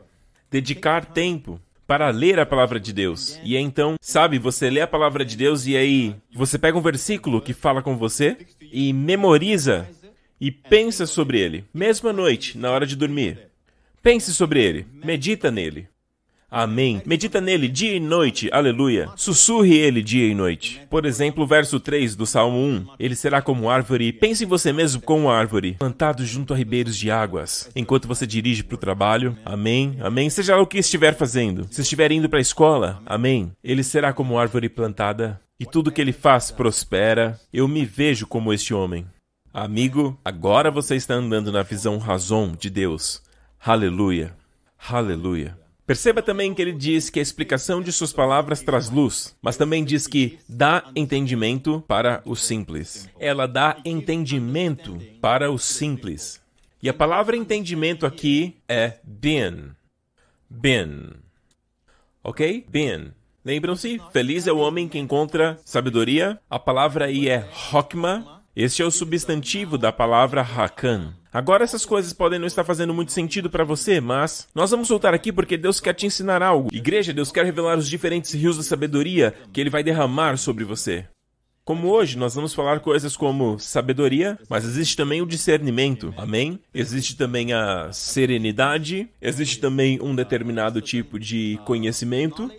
dedicar tempo para ler a palavra de Deus. E então, sabe, você lê a palavra de Deus e aí você pega um versículo que fala com você e memoriza e pensa sobre ele, mesmo à noite, na hora de dormir. Pense sobre ele, medita nele. Amém. Medita nele dia e noite, aleluia. Sussurre ele dia e noite. Por exemplo, o verso 3 do Salmo 1. Ele será como árvore, pense em você mesmo como árvore, plantado junto a ribeiros de águas, enquanto você dirige para o trabalho. Amém. Amém. Seja lá o que estiver fazendo. Se estiver indo para a escola, amém. Ele será como árvore plantada, e tudo que ele faz prospera. Eu me vejo como este homem. Amigo, agora você está andando na visão razão de Deus. Aleluia. Aleluia. Perceba também que ele diz que a explicação de suas palavras traz luz, mas também diz que dá entendimento para o simples. Ela dá entendimento para o simples. E a palavra entendimento aqui é bin. Bin. Ok? Bin. Lembram-se? Feliz é o homem que encontra sabedoria. A palavra aí é hokma, este é o substantivo da palavra Hakan. Agora essas coisas podem não estar fazendo muito sentido para você, mas nós vamos voltar aqui porque Deus quer te ensinar algo. Igreja, Deus quer revelar os diferentes rios da sabedoria que ele vai derramar sobre você. Como hoje nós vamos falar coisas como sabedoria, mas existe também o discernimento. Amém? Existe também a serenidade, existe também um determinado tipo de conhecimento.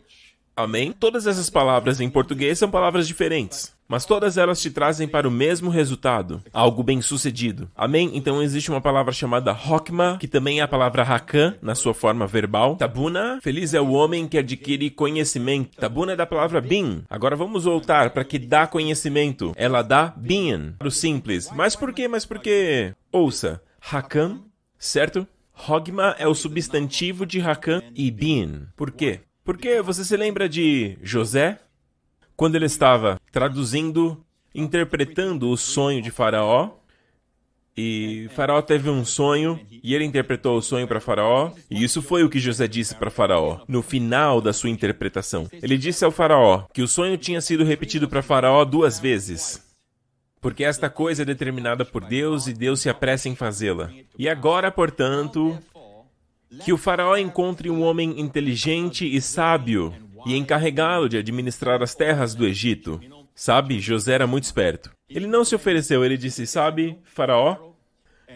Amém? Todas essas palavras em português são palavras diferentes. Mas todas elas te trazem para o mesmo resultado, algo bem sucedido. Amém? Então existe uma palavra chamada Hokma, que também é a palavra Hakan, na sua forma verbal. Tabuna, feliz é o homem que adquire conhecimento. Tabuna é da palavra bin. Agora vamos voltar para que dá conhecimento. Ela dá bin, para o simples. Mas por quê? Mas por quê? Ouça, Hakan, certo? Hogma é o substantivo de Hakan e bin. Por quê? Porque você se lembra de José? quando ele estava traduzindo, interpretando o sonho de Faraó. E Faraó teve um sonho e ele interpretou o sonho para Faraó. E isso foi o que José disse para Faraó no final da sua interpretação. Ele disse ao Faraó que o sonho tinha sido repetido para Faraó duas vezes. Porque esta coisa é determinada por Deus e Deus se apressa em fazê-la. E agora, portanto, que o Faraó encontre um homem inteligente e sábio e encarregá-lo de administrar as terras do Egito. Sabe, José era muito esperto. Ele não se ofereceu, ele disse: Sabe, Faraó,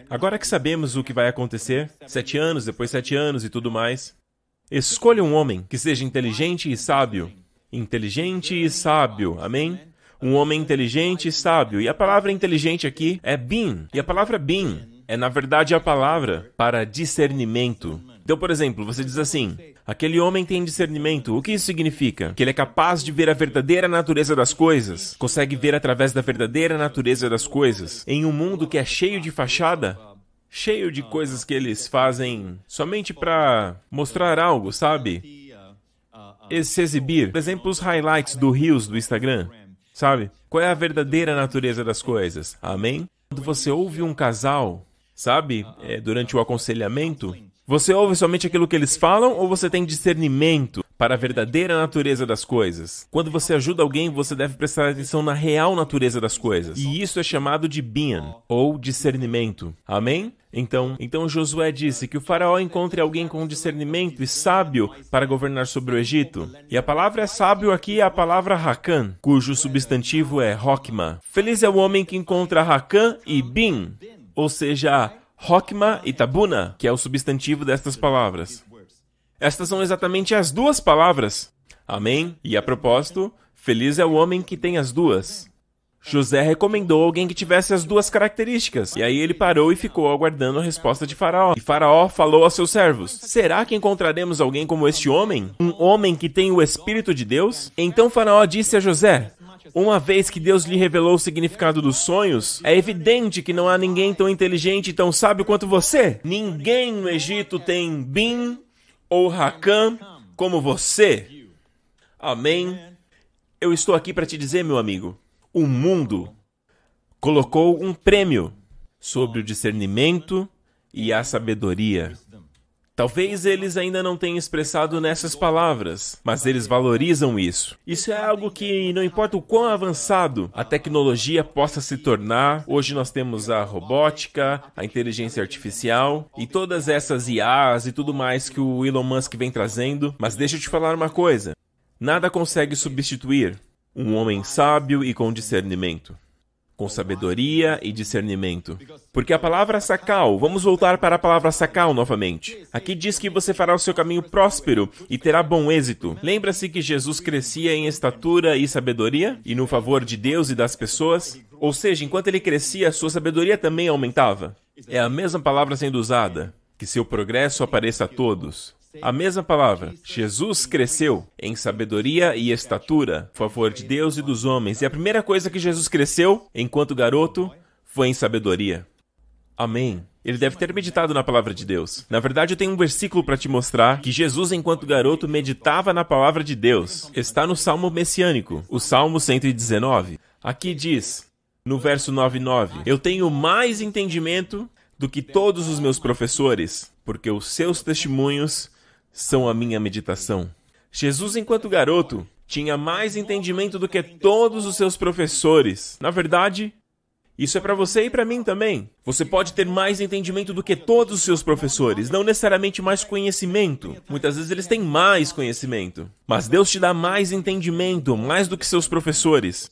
agora que sabemos o que vai acontecer, sete anos, depois sete anos e tudo mais, escolha um homem que seja inteligente e sábio. Inteligente e sábio, amém? Um homem inteligente e sábio. E a palavra inteligente aqui é bin. E a palavra bin é, na verdade, a palavra para discernimento. Então, por exemplo, você diz assim: aquele homem tem discernimento. O que isso significa? Que ele é capaz de ver a verdadeira natureza das coisas, consegue ver através da verdadeira natureza das coisas. Em um mundo que é cheio de fachada, cheio de coisas que eles fazem somente para mostrar algo, sabe? Se exibir. Por exemplo, os highlights do Rios do Instagram. Sabe? Qual é a verdadeira natureza das coisas? Amém? Quando você ouve um casal, sabe, é, durante o aconselhamento, você ouve somente aquilo que eles falam ou você tem discernimento para a verdadeira natureza das coisas? Quando você ajuda alguém, você deve prestar atenção na real natureza das coisas. E isso é chamado de bian, ou discernimento. Amém? Então, então Josué disse que o faraó encontre alguém com discernimento e sábio para governar sobre o Egito. E a palavra sábio aqui é a palavra Hakan, cujo substantivo é Hokma. Feliz é o homem que encontra Hakan e Bin, ou seja, Hokma e Tabuna, que é o substantivo destas palavras. Estas são exatamente as duas palavras. Amém? E a propósito, feliz é o homem que tem as duas. José recomendou alguém que tivesse as duas características. E aí ele parou e ficou aguardando a resposta de Faraó. E Faraó falou a seus servos: Será que encontraremos alguém como este homem? Um homem que tem o Espírito de Deus? Então Faraó disse a José: uma vez que Deus lhe revelou o significado dos sonhos, é evidente que não há ninguém tão inteligente e tão sábio quanto você. Ninguém no Egito tem Bin ou Hakam como você. Amém. Eu estou aqui para te dizer, meu amigo, o mundo colocou um prêmio sobre o discernimento e a sabedoria. Talvez eles ainda não tenham expressado nessas palavras, mas eles valorizam isso. Isso é algo que não importa o quão avançado a tecnologia possa se tornar. Hoje nós temos a robótica, a inteligência artificial e todas essas IAs e tudo mais que o Elon Musk vem trazendo. Mas deixa eu te falar uma coisa: nada consegue substituir um homem sábio e com discernimento com sabedoria e discernimento. Porque a palavra sacal, vamos voltar para a palavra sacal novamente. Aqui diz que você fará o seu caminho próspero e terá bom êxito. Lembra-se que Jesus crescia em estatura e sabedoria e no favor de Deus e das pessoas? Ou seja, enquanto ele crescia, sua sabedoria também aumentava. É a mesma palavra sendo usada. Que seu progresso apareça a todos. A mesma palavra. Jesus cresceu em sabedoria e estatura, favor de Deus e dos homens. E a primeira coisa que Jesus cresceu, enquanto garoto, foi em sabedoria. Amém. Ele deve ter meditado na palavra de Deus. Na verdade, eu tenho um versículo para te mostrar que Jesus, enquanto garoto, meditava na palavra de Deus. Está no Salmo Messiânico, o Salmo 119. Aqui diz, no verso 99, Eu tenho mais entendimento do que todos os meus professores, porque os seus testemunhos são a minha meditação. Jesus, enquanto garoto, tinha mais entendimento do que todos os seus professores. Na verdade, isso é para você e para mim também. Você pode ter mais entendimento do que todos os seus professores, não necessariamente mais conhecimento. Muitas vezes eles têm mais conhecimento, mas Deus te dá mais entendimento, mais do que seus professores.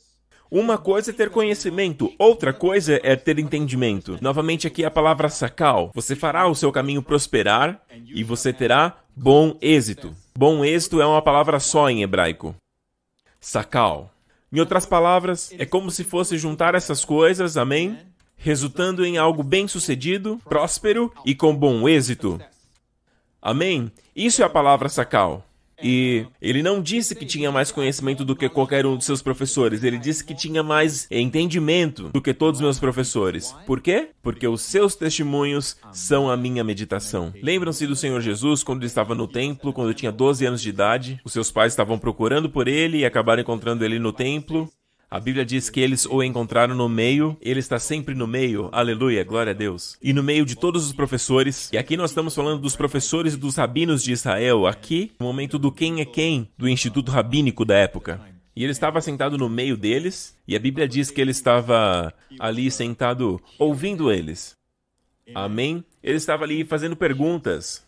Uma coisa é ter conhecimento, outra coisa é ter entendimento. Novamente aqui a palavra sacal. Você fará o seu caminho prosperar e você terá bom êxito. Bom êxito é uma palavra só em hebraico. Sacal. Em outras palavras, é como se fosse juntar essas coisas, amém? Resultando em algo bem-sucedido, próspero e com bom êxito. Amém? Isso é a palavra sacal. E ele não disse que tinha mais conhecimento do que qualquer um dos seus professores, ele disse que tinha mais entendimento do que todos os meus professores. Por quê? Porque os seus testemunhos são a minha meditação. Lembram-se do Senhor Jesus quando ele estava no templo, quando tinha 12 anos de idade? Os seus pais estavam procurando por ele e acabaram encontrando ele no templo. A Bíblia diz que eles o encontraram no meio, ele está sempre no meio, aleluia, glória a Deus. E no meio de todos os professores, e aqui nós estamos falando dos professores e dos rabinos de Israel, aqui, no momento do quem é quem do Instituto Rabínico da época. E ele estava sentado no meio deles, e a Bíblia diz que ele estava ali sentado ouvindo eles. Amém? Ele estava ali fazendo perguntas.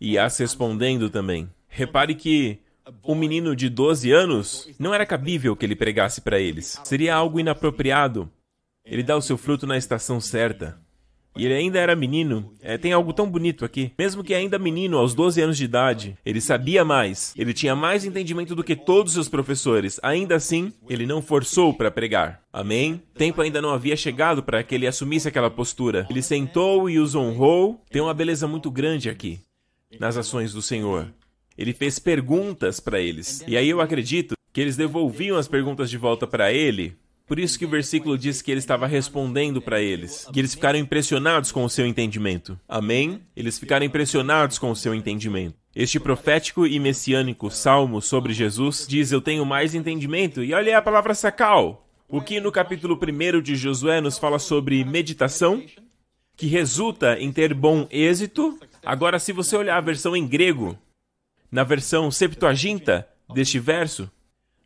e as respondendo também. Repare que um menino de 12 anos não era cabível que ele pregasse para eles. Seria algo inapropriado. Ele dá o seu fruto na estação certa. E ele ainda era menino. É, tem algo tão bonito aqui. Mesmo que ainda menino, aos 12 anos de idade, ele sabia mais. Ele tinha mais entendimento do que todos os seus professores. Ainda assim, ele não forçou para pregar. Amém? Tempo ainda não havia chegado para que ele assumisse aquela postura. Ele sentou e os honrou. Tem uma beleza muito grande aqui nas ações do Senhor. Ele fez perguntas para eles. E aí eu acredito que eles devolviam as perguntas de volta para ele por isso que o versículo diz que ele estava respondendo para eles, que eles ficaram impressionados com o seu entendimento. Amém? Eles ficaram impressionados com o seu entendimento. Este profético e messiânico salmo sobre Jesus diz: Eu tenho mais entendimento. E olha a palavra sacal. O que no capítulo 1 de Josué nos fala sobre meditação, que resulta em ter bom êxito. Agora, se você olhar a versão em grego, na versão Septuaginta deste verso,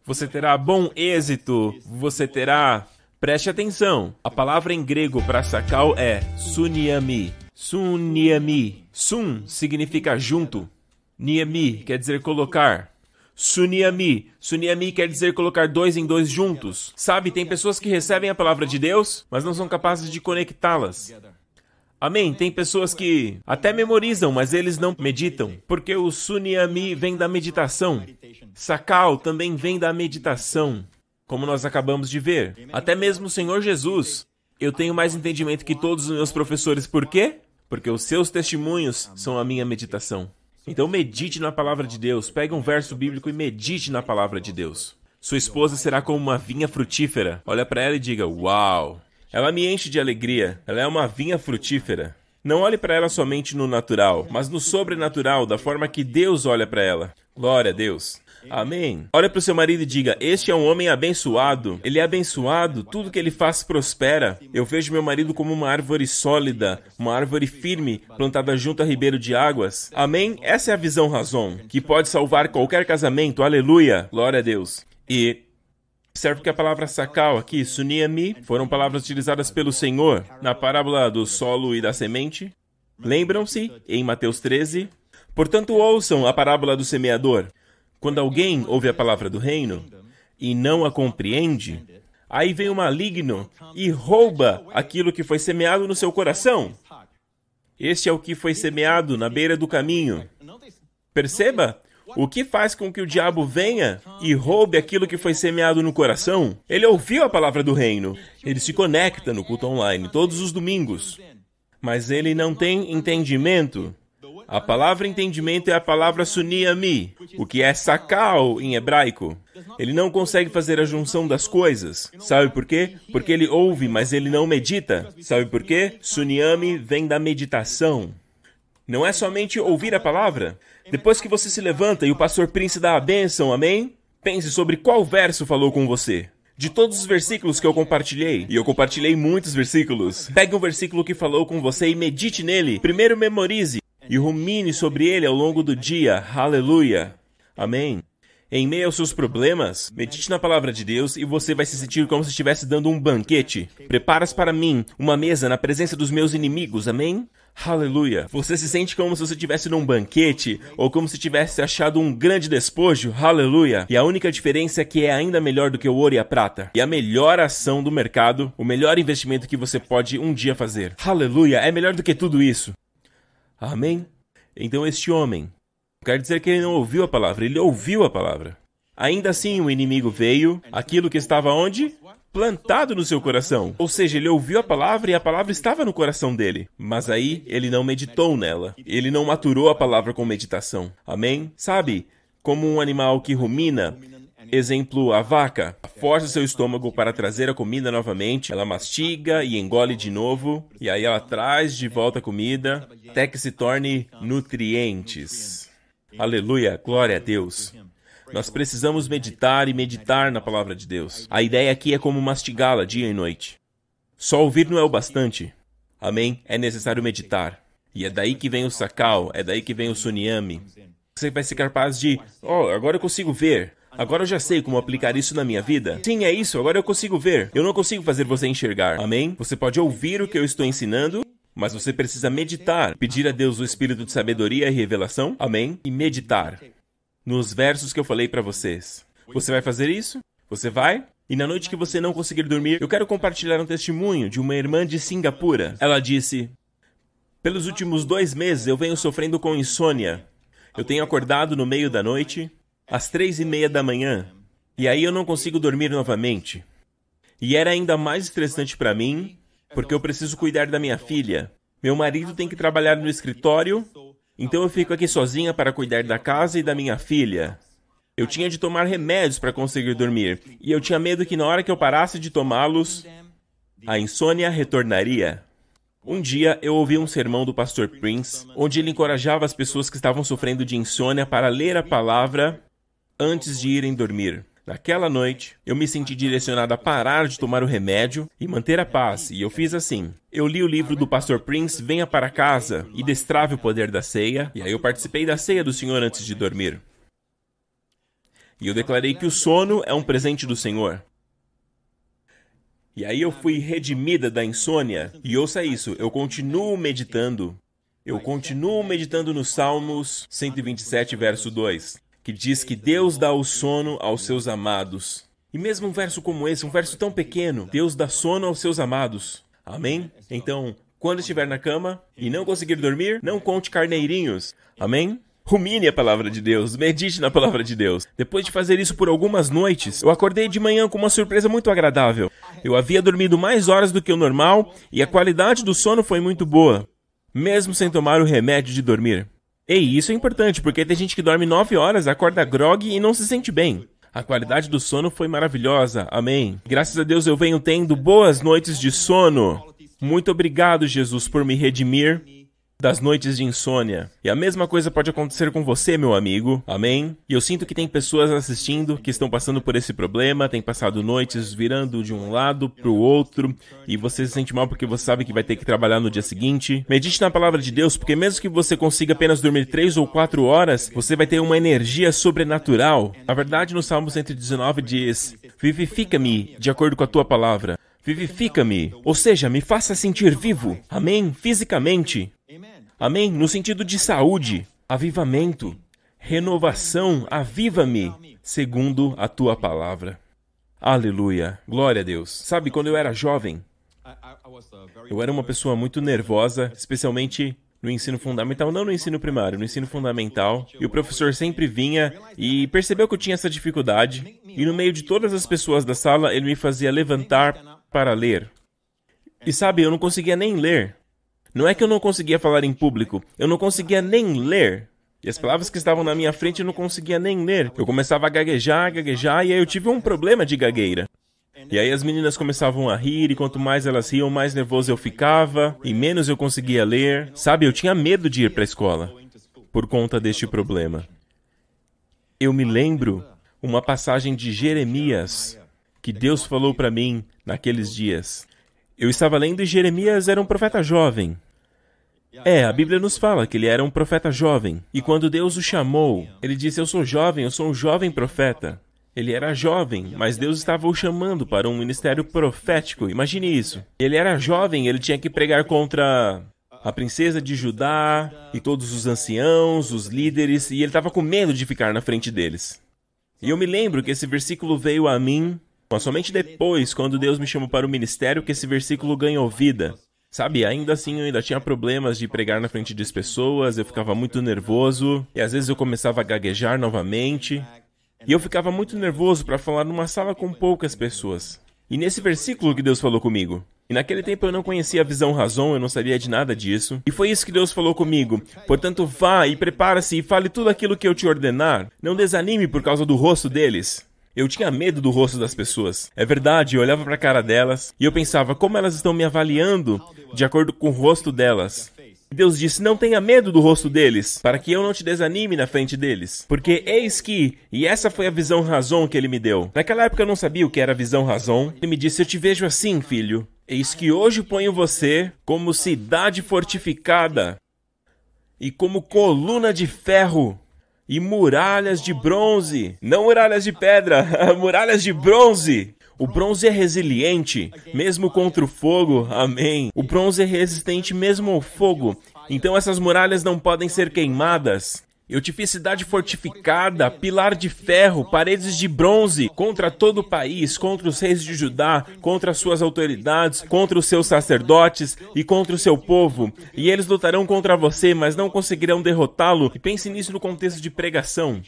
você terá bom êxito, você terá. Preste atenção, a palavra em grego para sacal é suniami. Suniami. Sun significa junto. Niami quer dizer colocar. Suniami. Suniami quer dizer colocar dois em dois juntos. Sabe, tem pessoas que recebem a palavra de Deus, mas não são capazes de conectá-las. Amém. Tem pessoas que até memorizam, mas eles não meditam, porque o Sunyami vem da meditação. Sakal também vem da meditação, como nós acabamos de ver. Até mesmo o Senhor Jesus. Eu tenho mais entendimento que todos os meus professores. Por quê? Porque os seus testemunhos são a minha meditação. Então medite na palavra de Deus. Pegue um verso bíblico e medite na palavra de Deus. Sua esposa será como uma vinha frutífera. Olha para ela e diga: Uau! Ela me enche de alegria. Ela é uma vinha frutífera. Não olhe para ela somente no natural, mas no sobrenatural, da forma que Deus olha para ela. Glória a Deus. Amém. Olha para o seu marido e diga: Este é um homem abençoado. Ele é abençoado, tudo que ele faz prospera. Eu vejo meu marido como uma árvore sólida, uma árvore firme, plantada junto a ribeiro de águas. Amém? Essa é a visão razão, que pode salvar qualquer casamento. Aleluia. Glória a Deus. E Observe que a palavra sakal aqui, suniami, foram palavras utilizadas pelo Senhor na parábola do solo e da semente. Lembram-se, em Mateus 13? Portanto, ouçam a parábola do semeador. Quando alguém ouve a palavra do reino e não a compreende, aí vem o maligno e rouba aquilo que foi semeado no seu coração. Este é o que foi semeado na beira do caminho. Perceba? O que faz com que o diabo venha e roube aquilo que foi semeado no coração? Ele ouviu a palavra do reino. Ele se conecta no culto online todos os domingos. Mas ele não tem entendimento. A palavra entendimento é a palavra suniami, o que é sakal em hebraico. Ele não consegue fazer a junção das coisas. Sabe por quê? Porque ele ouve, mas ele não medita. Sabe por quê? Suniami vem da meditação. Não é somente ouvir a palavra. Depois que você se levanta e o pastor Prince dá a bênção, amém? Pense sobre qual verso falou com você. De todos os versículos que eu compartilhei, e eu compartilhei muitos versículos, pegue um versículo que falou com você e medite nele. Primeiro memorize e rumine sobre ele ao longo do dia. Aleluia. Amém. Em meio aos seus problemas, medite na palavra de Deus e você vai se sentir como se estivesse dando um banquete. Preparas para mim uma mesa na presença dos meus inimigos, amém? Aleluia! Você se sente como se você estivesse num banquete ou como se tivesse achado um grande despojo? Aleluia! E a única diferença é que é ainda melhor do que o ouro e a prata. E a melhor ação do mercado, o melhor investimento que você pode um dia fazer. Aleluia! É melhor do que tudo isso. Amém? Então este homem, quer dizer que ele não ouviu a palavra, ele ouviu a palavra. Ainda assim o inimigo veio, aquilo que estava onde? plantado no seu coração. Ou seja, ele ouviu a palavra e a palavra estava no coração dele. Mas aí ele não meditou nela. Ele não maturou a palavra com meditação. Amém? Sabe? Como um animal que rumina, Exemplo, a vaca força seu estômago para trazer a comida novamente, ela mastiga e engole de novo, e aí ela traz de volta a comida até que se torne nutrientes. Aleluia, glória a Deus. Nós precisamos meditar e meditar na palavra de Deus. A ideia aqui é como mastigá-la dia e noite. Só ouvir não é o bastante. Amém? É necessário meditar. E é daí que vem o sakal, é daí que vem o sunyami. Você vai ser capaz de, oh, agora eu consigo ver. Agora eu já sei como aplicar isso na minha vida. Sim, é isso, agora eu consigo ver. Eu não consigo fazer você enxergar. Amém? Você pode ouvir o que eu estou ensinando Mas você precisa meditar, pedir a Deus o espírito de sabedoria e revelação, amém? E meditar nos versos que eu falei para vocês. Você vai fazer isso? Você vai? E na noite que você não conseguir dormir, eu quero compartilhar um testemunho de uma irmã de Singapura. Ela disse: Pelos últimos dois meses eu venho sofrendo com insônia. Eu tenho acordado no meio da noite, às três e meia da manhã, e aí eu não consigo dormir novamente. E era ainda mais estressante para mim porque eu preciso cuidar da minha filha. Meu marido tem que trabalhar no escritório, então eu fico aqui sozinha para cuidar da casa e da minha filha. Eu tinha de tomar remédios para conseguir dormir, e eu tinha medo que na hora que eu parasse de tomá-los, a insônia retornaria. Um dia eu ouvi um sermão do pastor Prince, onde ele encorajava as pessoas que estavam sofrendo de insônia para ler a palavra antes de irem dormir. Naquela noite, eu me senti direcionado a parar de tomar o remédio e manter a paz, e eu fiz assim. Eu li o livro do pastor Prince, Venha para Casa, e Destrave o Poder da Ceia, e aí eu participei da ceia do Senhor antes de dormir. E eu declarei que o sono é um presente do Senhor. E aí eu fui redimida da insônia, e ouça isso, eu continuo meditando. Eu continuo meditando nos Salmos 127, verso 2 que diz que Deus dá o sono aos seus amados. E mesmo um verso como esse, um verso tão pequeno, Deus dá sono aos seus amados. Amém? Então, quando estiver na cama e não conseguir dormir, não conte carneirinhos. Amém? Rumine a palavra de Deus, medite na palavra de Deus. Depois de fazer isso por algumas noites, eu acordei de manhã com uma surpresa muito agradável. Eu havia dormido mais horas do que o normal e a qualidade do sono foi muito boa, mesmo sem tomar o remédio de dormir. E isso é importante, porque tem gente que dorme 9 horas, acorda grog e não se sente bem. A qualidade do sono foi maravilhosa. Amém. Graças a Deus eu venho tendo boas noites de sono. Muito obrigado, Jesus, por me redimir das noites de insônia. E a mesma coisa pode acontecer com você, meu amigo. Amém? E eu sinto que tem pessoas assistindo que estão passando por esse problema, têm passado noites virando de um lado para o outro, e você se sente mal porque você sabe que vai ter que trabalhar no dia seguinte. Medite na palavra de Deus, porque mesmo que você consiga apenas dormir três ou quatro horas, você vai ter uma energia sobrenatural. A verdade no Salmo 119 diz: Vivifica-me de acordo com a tua palavra. Vivifica-me, ou seja, me faça sentir vivo. Amém? Fisicamente. Amém? No sentido de saúde, avivamento, renovação, aviva-me, segundo a tua palavra. Aleluia. Glória a Deus. Sabe, quando eu era jovem, eu era uma pessoa muito nervosa, especialmente no ensino fundamental, não no ensino primário, no ensino fundamental. E o professor sempre vinha e percebeu que eu tinha essa dificuldade. E no meio de todas as pessoas da sala, ele me fazia levantar para ler. E sabe, eu não conseguia nem ler. Não é que eu não conseguia falar em público, eu não conseguia nem ler. E as palavras que estavam na minha frente eu não conseguia nem ler. Eu começava a gaguejar, gaguejar, e aí eu tive um problema de gagueira. E aí as meninas começavam a rir, e quanto mais elas riam, mais nervoso eu ficava, e menos eu conseguia ler. Sabe, eu tinha medo de ir para a escola por conta deste problema. Eu me lembro uma passagem de Jeremias que Deus falou para mim naqueles dias. Eu estava lendo e Jeremias era um profeta jovem. É, a Bíblia nos fala que ele era um profeta jovem. E quando Deus o chamou, ele disse: Eu sou jovem, eu sou um jovem profeta. Ele era jovem, mas Deus estava o chamando para um ministério profético. Imagine isso. Ele era jovem, ele tinha que pregar contra a princesa de Judá e todos os anciãos, os líderes, e ele estava com medo de ficar na frente deles. E eu me lembro que esse versículo veio a mim mas somente depois, quando Deus me chamou para o ministério, que esse versículo ganhou vida. Sabe, ainda assim eu ainda tinha problemas de pregar na frente das pessoas, eu ficava muito nervoso, e às vezes eu começava a gaguejar novamente. E eu ficava muito nervoso para falar numa sala com poucas pessoas. E nesse versículo que Deus falou comigo. E naquele tempo eu não conhecia a visão razão, eu não sabia de nada disso. E foi isso que Deus falou comigo. Portanto, vá e prepara-se e fale tudo aquilo que eu te ordenar. Não desanime por causa do rosto deles. Eu tinha medo do rosto das pessoas. É verdade, eu olhava para a cara delas e eu pensava como elas estão me avaliando de acordo com o rosto delas. Deus disse: Não tenha medo do rosto deles, para que eu não te desanime na frente deles. Porque eis que, e essa foi a visão razão que ele me deu. Naquela época eu não sabia o que era visão razão. Ele me disse: Eu te vejo assim, filho. Eis que hoje ponho você como cidade fortificada e como coluna de ferro e muralhas de bronze, não muralhas de pedra, <laughs> muralhas de bronze. O bronze é resiliente, mesmo contra o fogo. Amém. O bronze é resistente mesmo ao fogo. Então essas muralhas não podem ser queimadas. Eu te fiz cidade fortificada, pilar de ferro, paredes de bronze, contra todo o país, contra os reis de Judá, contra as suas autoridades, contra os seus sacerdotes e contra o seu povo. E eles lutarão contra você, mas não conseguirão derrotá-lo. E pense nisso no contexto de pregação.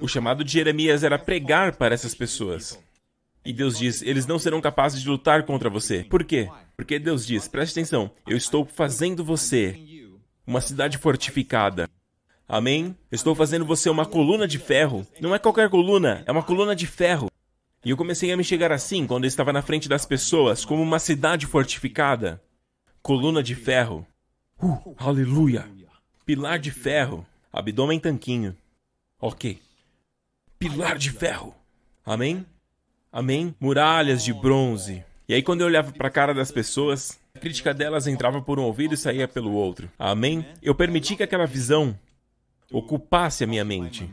O chamado de Jeremias era pregar para essas pessoas. E Deus diz: eles não serão capazes de lutar contra você. Por quê? Porque Deus diz: preste atenção, eu estou fazendo você uma cidade fortificada. Amém? Estou fazendo você uma coluna de ferro. Não é qualquer coluna, é uma coluna de ferro. E eu comecei a me chegar assim quando eu estava na frente das pessoas, como uma cidade fortificada. Coluna de ferro. Uh, aleluia! Pilar de ferro. Abdômen tanquinho. Ok. Pilar de ferro. Amém? Amém? Muralhas de bronze. E aí, quando eu olhava para a cara das pessoas, a crítica delas entrava por um ouvido e saía pelo outro. Amém? Eu permiti que aquela visão ocupasse a minha mente.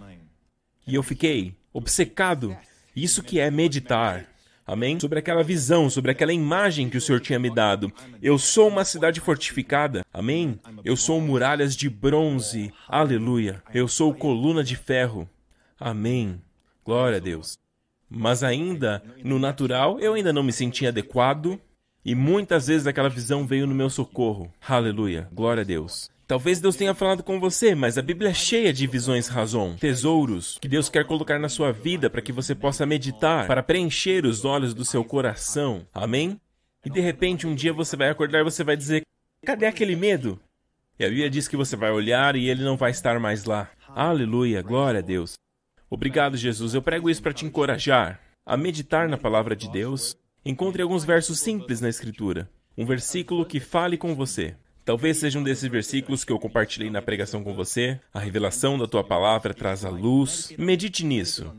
E eu fiquei obcecado. Isso que é meditar. Amém? Sobre aquela visão, sobre aquela imagem que o Senhor tinha me dado. Eu sou uma cidade fortificada. Amém? Eu sou muralhas de bronze. Aleluia. Eu sou coluna de ferro. Amém. Glória a Deus. Mas ainda, no natural, eu ainda não me sentia adequado. E muitas vezes aquela visão veio no meu socorro. Aleluia. Glória a Deus. Talvez Deus tenha falado com você, mas a Bíblia é cheia de visões razão, tesouros que Deus quer colocar na sua vida para que você possa meditar, para preencher os olhos do seu coração. Amém? E de repente um dia você vai acordar e você vai dizer: Cadê aquele medo? E a Bíblia diz que você vai olhar e ele não vai estar mais lá. Aleluia, glória a Deus. Obrigado, Jesus. Eu prego isso para te encorajar a meditar na palavra de Deus. Encontre alguns versos simples na Escritura. Um versículo que fale com você. Talvez seja um desses versículos que eu compartilhei na pregação com você. A revelação da tua palavra traz a luz. Medite nisso.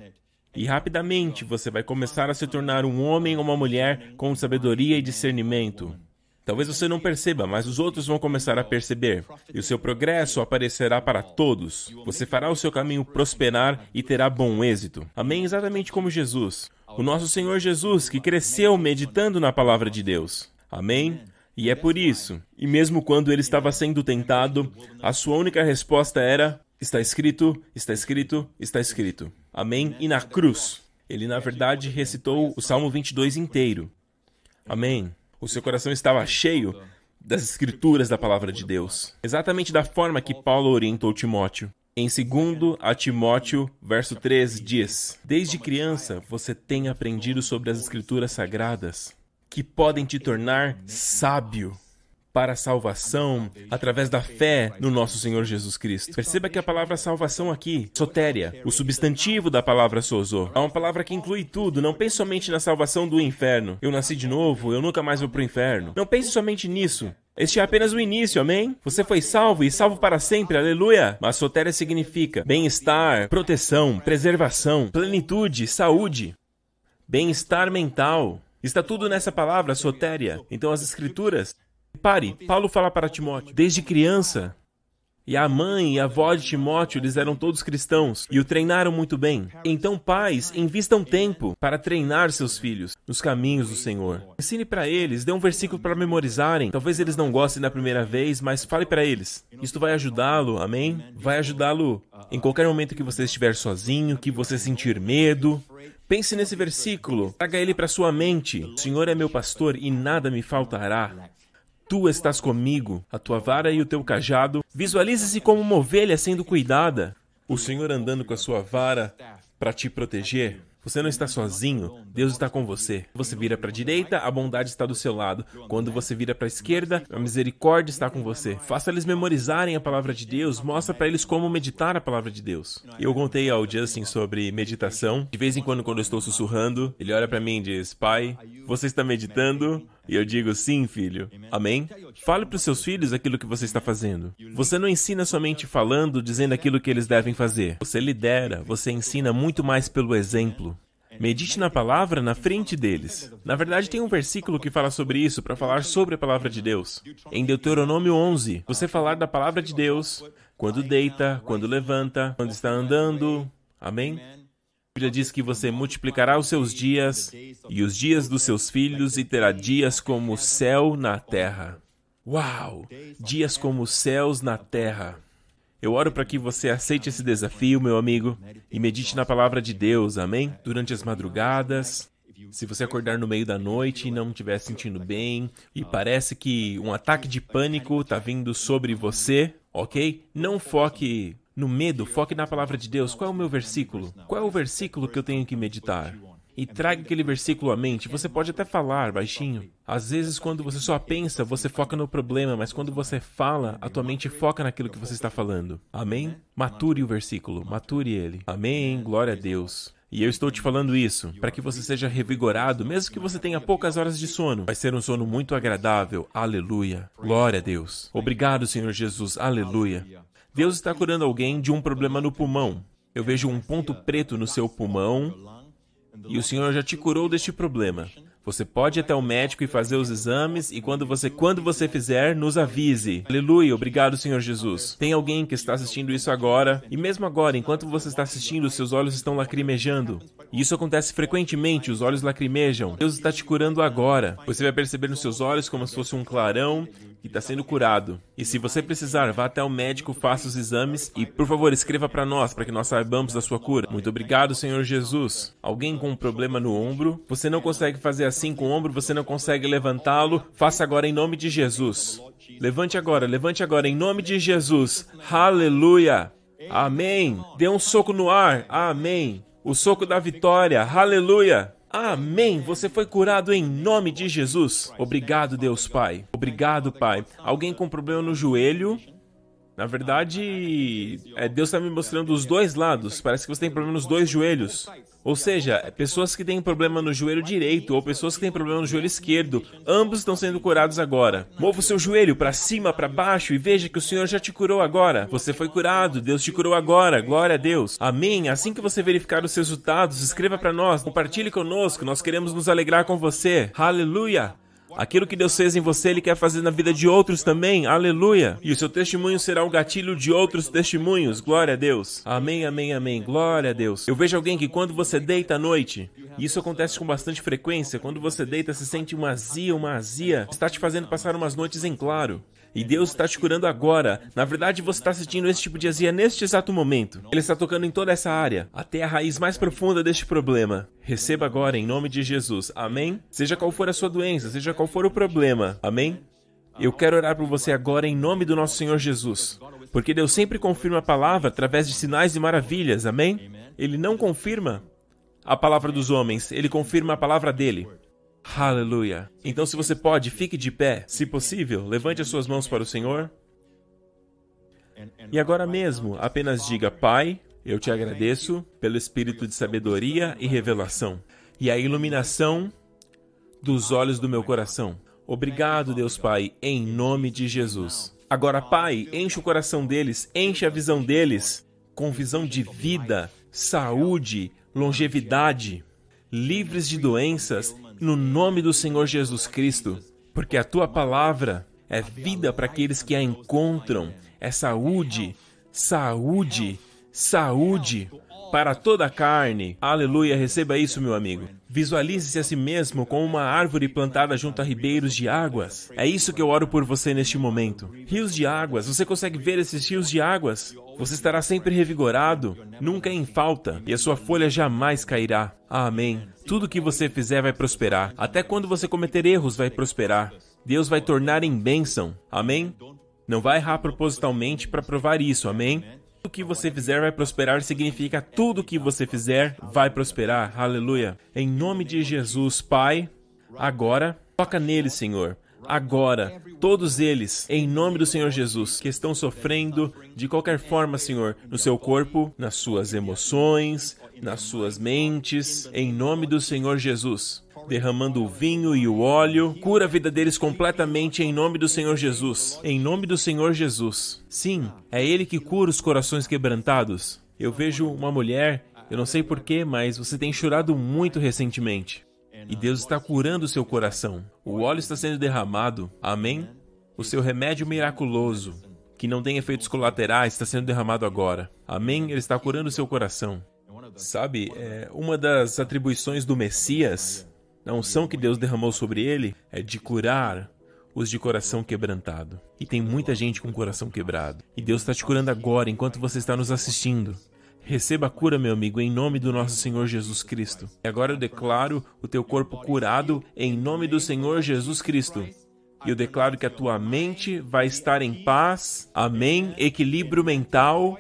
E rapidamente você vai começar a se tornar um homem ou uma mulher com sabedoria e discernimento. Talvez você não perceba, mas os outros vão começar a perceber. E o seu progresso aparecerá para todos. Você fará o seu caminho prosperar e terá bom êxito. Amém? Exatamente como Jesus. O nosso Senhor Jesus, que cresceu meditando na palavra de Deus. Amém? E é por isso, e mesmo quando ele estava sendo tentado, a sua única resposta era: Está escrito, está escrito, está escrito. Amém? E na cruz, ele na verdade recitou o Salmo 22 inteiro. Amém? O seu coração estava cheio das escrituras da palavra de Deus, exatamente da forma que Paulo orientou Timóteo. Em 2 a Timóteo, verso 3 diz: Desde criança você tem aprendido sobre as escrituras sagradas que podem te tornar sábio para a salvação através da fé no nosso Senhor Jesus Cristo. Perceba que a palavra salvação aqui, sotéria, o substantivo da palavra sozo, é uma palavra que inclui tudo. Não pense somente na salvação do inferno. Eu nasci de novo, eu nunca mais vou para o inferno. Não pense somente nisso. Este é apenas o início, amém? Você foi salvo e salvo para sempre, aleluia! Mas sotéria significa bem-estar, proteção, preservação, plenitude, saúde, bem-estar mental, Está tudo nessa palavra, sotéria. Então as escrituras. Pare, Paulo fala para Timóteo, desde criança. E a mãe e a avó de Timóteo, eles eram todos cristãos e o treinaram muito bem. Então, pais, invistam tempo para treinar seus filhos nos caminhos do Senhor. Ensine para eles, dê um versículo para memorizarem. Talvez eles não gostem da primeira vez, mas fale para eles. Isto vai ajudá-lo, amém? Vai ajudá-lo em qualquer momento que você estiver sozinho, que você sentir medo, Pense nesse versículo, traga ele para sua mente. O Senhor é meu pastor e nada me faltará. Tu estás comigo, a tua vara e o teu cajado. Visualize-se como uma ovelha sendo cuidada. O Senhor andando com a sua vara para te proteger. Você não está sozinho, Deus está com você. Você vira para a direita, a bondade está do seu lado. Quando você vira para a esquerda, a misericórdia está com você. Faça eles memorizarem a palavra de Deus, mostra para eles como meditar a palavra de Deus. Eu contei ao Justin sobre meditação. De vez em quando, quando eu estou sussurrando, ele olha para mim e diz: Pai, você está meditando? E eu digo, sim, filho. Amém? Fale para os seus filhos aquilo que você está fazendo. Você não ensina somente falando, dizendo aquilo que eles devem fazer. Você lidera, você ensina muito mais pelo exemplo. Medite na palavra na frente deles. Na verdade, tem um versículo que fala sobre isso, para falar sobre a palavra de Deus. Em Deuteronômio 11, você falar da palavra de Deus quando deita, quando levanta, quando está andando. Amém? Bíblia diz que você multiplicará os seus dias e os dias dos seus filhos e terá dias como o céu na terra. Uau! Dias como os céus na terra. Eu oro para que você aceite esse desafio, meu amigo, e medite na palavra de Deus, amém? Durante as madrugadas. Se você acordar no meio da noite e não estiver sentindo bem e parece que um ataque de pânico está vindo sobre você, ok? Não foque no medo, foque na palavra de Deus. Qual é o meu versículo? Qual é o versículo que eu tenho que meditar? e traga aquele versículo à mente. Você pode até falar baixinho. Às vezes, quando você só pensa, você foca no problema, mas quando você fala, a tua mente foca naquilo que você está falando. Amém? Mature o versículo, mature ele. Amém? Glória a Deus. E eu estou te falando isso para que você seja revigorado, mesmo que você tenha poucas horas de sono. Vai ser um sono muito agradável. Aleluia. Glória a Deus. Obrigado, Senhor Jesus. Aleluia. Deus está curando alguém de um problema no pulmão. Eu vejo um ponto preto no seu pulmão e o Senhor já te curou deste problema. Você pode ir até o médico e fazer os exames e quando você quando você fizer, nos avise. Aleluia, obrigado, Senhor Jesus. Tem alguém que está assistindo isso agora e mesmo agora, enquanto você está assistindo, seus olhos estão lacrimejando. E isso acontece frequentemente, os olhos lacrimejam. Deus está te curando agora. Você vai perceber nos seus olhos como se fosse um clarão e está sendo curado. E se você precisar, vá até o médico, faça os exames e, por favor, escreva para nós para que nós saibamos da sua cura. Muito obrigado, Senhor Jesus. Alguém com um problema no ombro, você não consegue fazer assim com o ombro, você não consegue levantá-lo, faça agora em nome de Jesus. Levante agora, levante agora em nome de Jesus. Aleluia. Amém. Dê um soco no ar. Amém. O soco da vitória. Aleluia. Amém. Você foi curado em nome de Jesus. Obrigado, Deus Pai. Obrigado, Pai. Alguém com problema no joelho? Na verdade, é, Deus está me mostrando os dois lados. Parece que você tem problema nos dois joelhos. Ou seja, pessoas que têm problema no joelho direito ou pessoas que têm problema no joelho esquerdo, ambos estão sendo curados agora. Mova o seu joelho para cima, para baixo e veja que o Senhor já te curou agora. Você foi curado, Deus te curou agora. Glória a Deus. Amém. Assim que você verificar os resultados, escreva para nós, compartilhe conosco. Nós queremos nos alegrar com você. Aleluia. Aquilo que Deus fez em você, Ele quer fazer na vida de outros também. Aleluia. E o seu testemunho será o gatilho de outros testemunhos. Glória a Deus. Amém, amém, amém. Glória a Deus. Eu vejo alguém que quando você deita à noite, e isso acontece com bastante frequência, quando você deita, se sente uma azia, uma azia, está te fazendo passar umas noites em claro. E Deus está te curando agora. Na verdade, você está assistindo esse tipo de azia neste exato momento. Ele está tocando em toda essa área, até a raiz mais profunda deste problema. Receba agora em nome de Jesus. Amém? Seja qual for a sua doença, seja qual for o problema. Amém? Eu quero orar por você agora em nome do nosso Senhor Jesus. Porque Deus sempre confirma a palavra através de sinais e maravilhas. Amém? Ele não confirma a palavra dos homens, ele confirma a palavra dele. Aleluia. Então, se você pode, fique de pé. Se possível, levante as suas mãos para o Senhor. E agora mesmo, apenas diga: Pai, eu te agradeço pelo espírito de sabedoria e revelação e a iluminação dos olhos do meu coração. Obrigado, Deus Pai, em nome de Jesus. Agora, Pai, enche o coração deles, enche a visão deles com visão de vida, saúde, longevidade, livres de doenças no nome do Senhor Jesus Cristo, porque a tua palavra é vida para aqueles que a encontram, é saúde, saúde, saúde para toda a carne. Aleluia, receba isso, meu amigo. Visualize-se a si mesmo como uma árvore plantada junto a ribeiros de águas. É isso que eu oro por você neste momento. Rios de águas, você consegue ver esses rios de águas? Você estará sempre revigorado, nunca em falta, e a sua folha jamais cairá. Amém. Tudo que você fizer vai prosperar. Até quando você cometer erros, vai prosperar. Deus vai tornar em bênção. Amém? Não vai errar propositalmente para provar isso. Amém? Tudo que você fizer vai prosperar significa tudo que você fizer vai prosperar. Aleluia. Em nome de Jesus, Pai, agora toca neles, Senhor agora, todos eles, em nome do Senhor Jesus, que estão sofrendo de qualquer forma, Senhor, no seu corpo, nas suas emoções, nas suas mentes, em nome do Senhor Jesus. Derramando o vinho e o óleo, cura a vida deles completamente em nome do Senhor Jesus. Em nome do Senhor Jesus. Sim, é Ele que cura os corações quebrantados. Eu vejo uma mulher, eu não sei porquê, mas você tem chorado muito recentemente. E Deus está curando o seu coração. O óleo está sendo derramado. Amém? O seu remédio miraculoso, que não tem efeitos colaterais, está sendo derramado agora. Amém? Ele está curando o seu coração. Sabe, é, uma das atribuições do Messias, a unção que Deus derramou sobre ele, é de curar os de coração quebrantado. E tem muita gente com coração quebrado. E Deus está te curando agora, enquanto você está nos assistindo. Receba a cura, meu amigo, em nome do nosso Senhor Jesus Cristo. E agora eu declaro o teu corpo curado em nome do Senhor Jesus Cristo. E eu declaro que a tua mente vai estar em paz. Amém. Equilíbrio mental.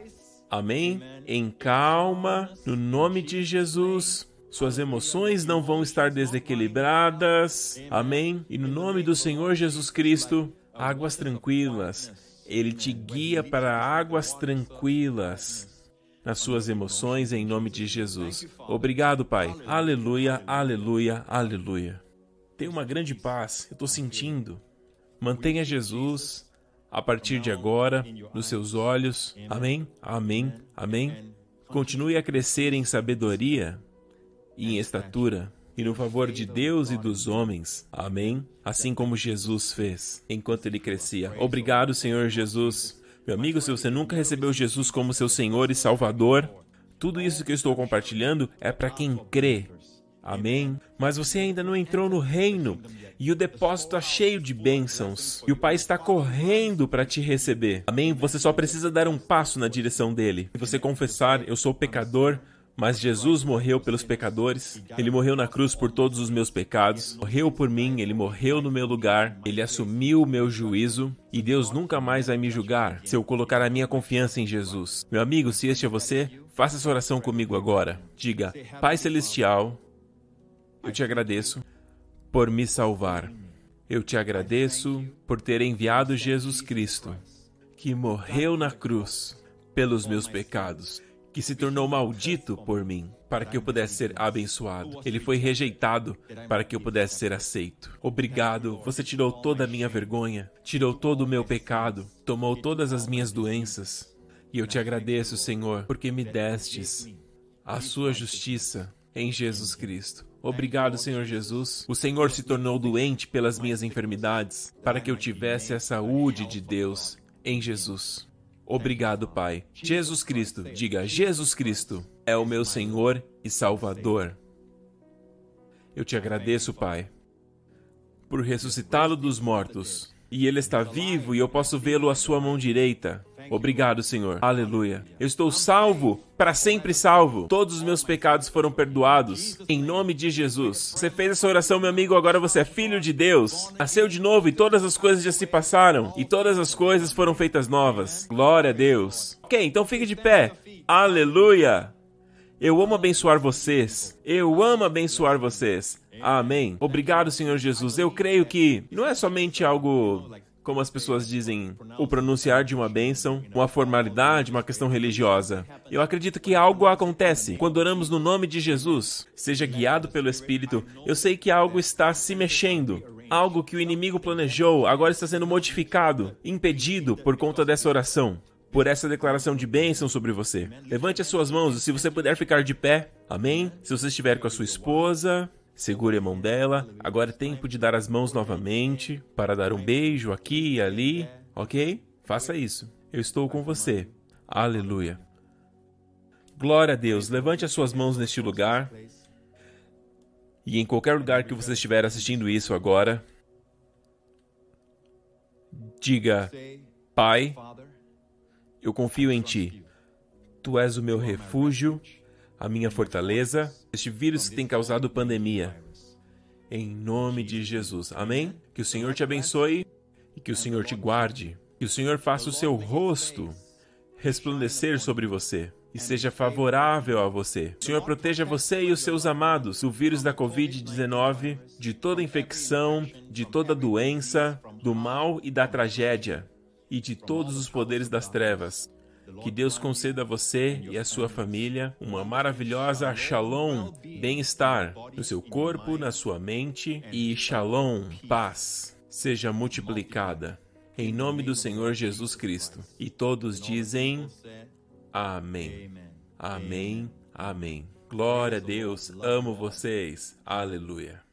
Amém. Em calma, no nome de Jesus. Suas emoções não vão estar desequilibradas. Amém. E no nome do Senhor Jesus Cristo, águas tranquilas. Ele te guia para águas tranquilas nas suas emoções em nome de Jesus. Obrigado, Pai. Aleluia, aleluia, aleluia. Tem uma grande paz, eu estou sentindo. Mantenha Jesus a partir de agora nos seus olhos. Amém, amém, amém. Continue a crescer em sabedoria e em estatura e no favor de Deus e dos homens. Amém. Assim como Jesus fez enquanto ele crescia. Obrigado, Senhor Jesus. Meu amigo, se você nunca recebeu Jesus como seu Senhor e Salvador, tudo isso que eu estou compartilhando é para quem crê. Amém. Mas você ainda não entrou no reino e o depósito está cheio de bênçãos e o Pai está correndo para te receber. Amém. Você só precisa dar um passo na direção dele. Se você confessar, eu sou pecador, mas Jesus morreu pelos pecadores, ele morreu na cruz por todos os meus pecados, morreu por mim, ele morreu no meu lugar, ele assumiu o meu juízo e Deus nunca mais vai me julgar se eu colocar a minha confiança em Jesus. Meu amigo, se este é você, faça essa oração comigo agora. Diga: Pai Celestial, eu te agradeço por me salvar. Eu te agradeço por ter enviado Jesus Cristo, que morreu na cruz pelos meus pecados que se tornou maldito por mim, para que eu pudesse ser abençoado. Ele foi rejeitado para que eu pudesse ser aceito. Obrigado, você tirou toda a minha vergonha, tirou todo o meu pecado, tomou todas as minhas doenças. E eu te agradeço, Senhor, porque me destes a sua justiça em Jesus Cristo. Obrigado, Senhor Jesus. O Senhor se tornou doente pelas minhas enfermidades, para que eu tivesse a saúde de Deus em Jesus. Obrigado, Pai. Jesus Cristo, diga: Jesus Cristo é o meu Senhor e Salvador. Eu te agradeço, Pai, por ressuscitá-lo dos mortos. E ele está vivo e eu posso vê-lo à sua mão direita. Obrigado, Senhor. Aleluia. Eu estou salvo, para sempre salvo. Todos os meus pecados foram perdoados. Em nome de Jesus. Você fez essa oração, meu amigo, agora você é filho de Deus. Nasceu de novo e todas as coisas já se passaram. E todas as coisas foram feitas novas. Glória a Deus. Ok, então fique de pé. Aleluia. Eu amo abençoar vocês. Eu amo abençoar vocês. Amém. Obrigado, Senhor Jesus. Eu creio que não é somente algo como as pessoas dizem, o pronunciar de uma bênção, uma formalidade, uma questão religiosa. Eu acredito que algo acontece quando oramos no nome de Jesus. Seja guiado pelo Espírito, eu sei que algo está se mexendo. Algo que o inimigo planejou agora está sendo modificado, impedido por conta dessa oração por essa declaração de bênção sobre você. Levante as suas mãos se você puder ficar de pé, amém? Se você estiver com a sua esposa, Segure a mão dela. Agora é tempo de dar as mãos novamente para dar um beijo aqui e ali, ok? Faça isso. Eu estou com você. Aleluia. Glória a Deus. Levante as suas mãos neste lugar. E em qualquer lugar que você estiver assistindo isso agora, diga: Pai, eu confio em Ti. Tu és o meu refúgio a minha fortaleza, este vírus que tem causado pandemia. Em nome de Jesus. Amém? Que o Senhor te abençoe e que o Senhor te guarde. Que o Senhor faça o seu rosto resplandecer sobre você e seja favorável a você. O Senhor proteja você e os seus amados do vírus da Covid-19, de toda infecção, de toda doença, do mal e da tragédia, e de todos os poderes das trevas. Que Deus conceda a você e a sua família uma maravilhosa shalom, bem-estar no seu corpo, na sua mente e shalom, paz, seja multiplicada. Em nome do Senhor Jesus Cristo. E todos dizem Amém. Amém. Amém. Glória a Deus. Amo vocês. Aleluia.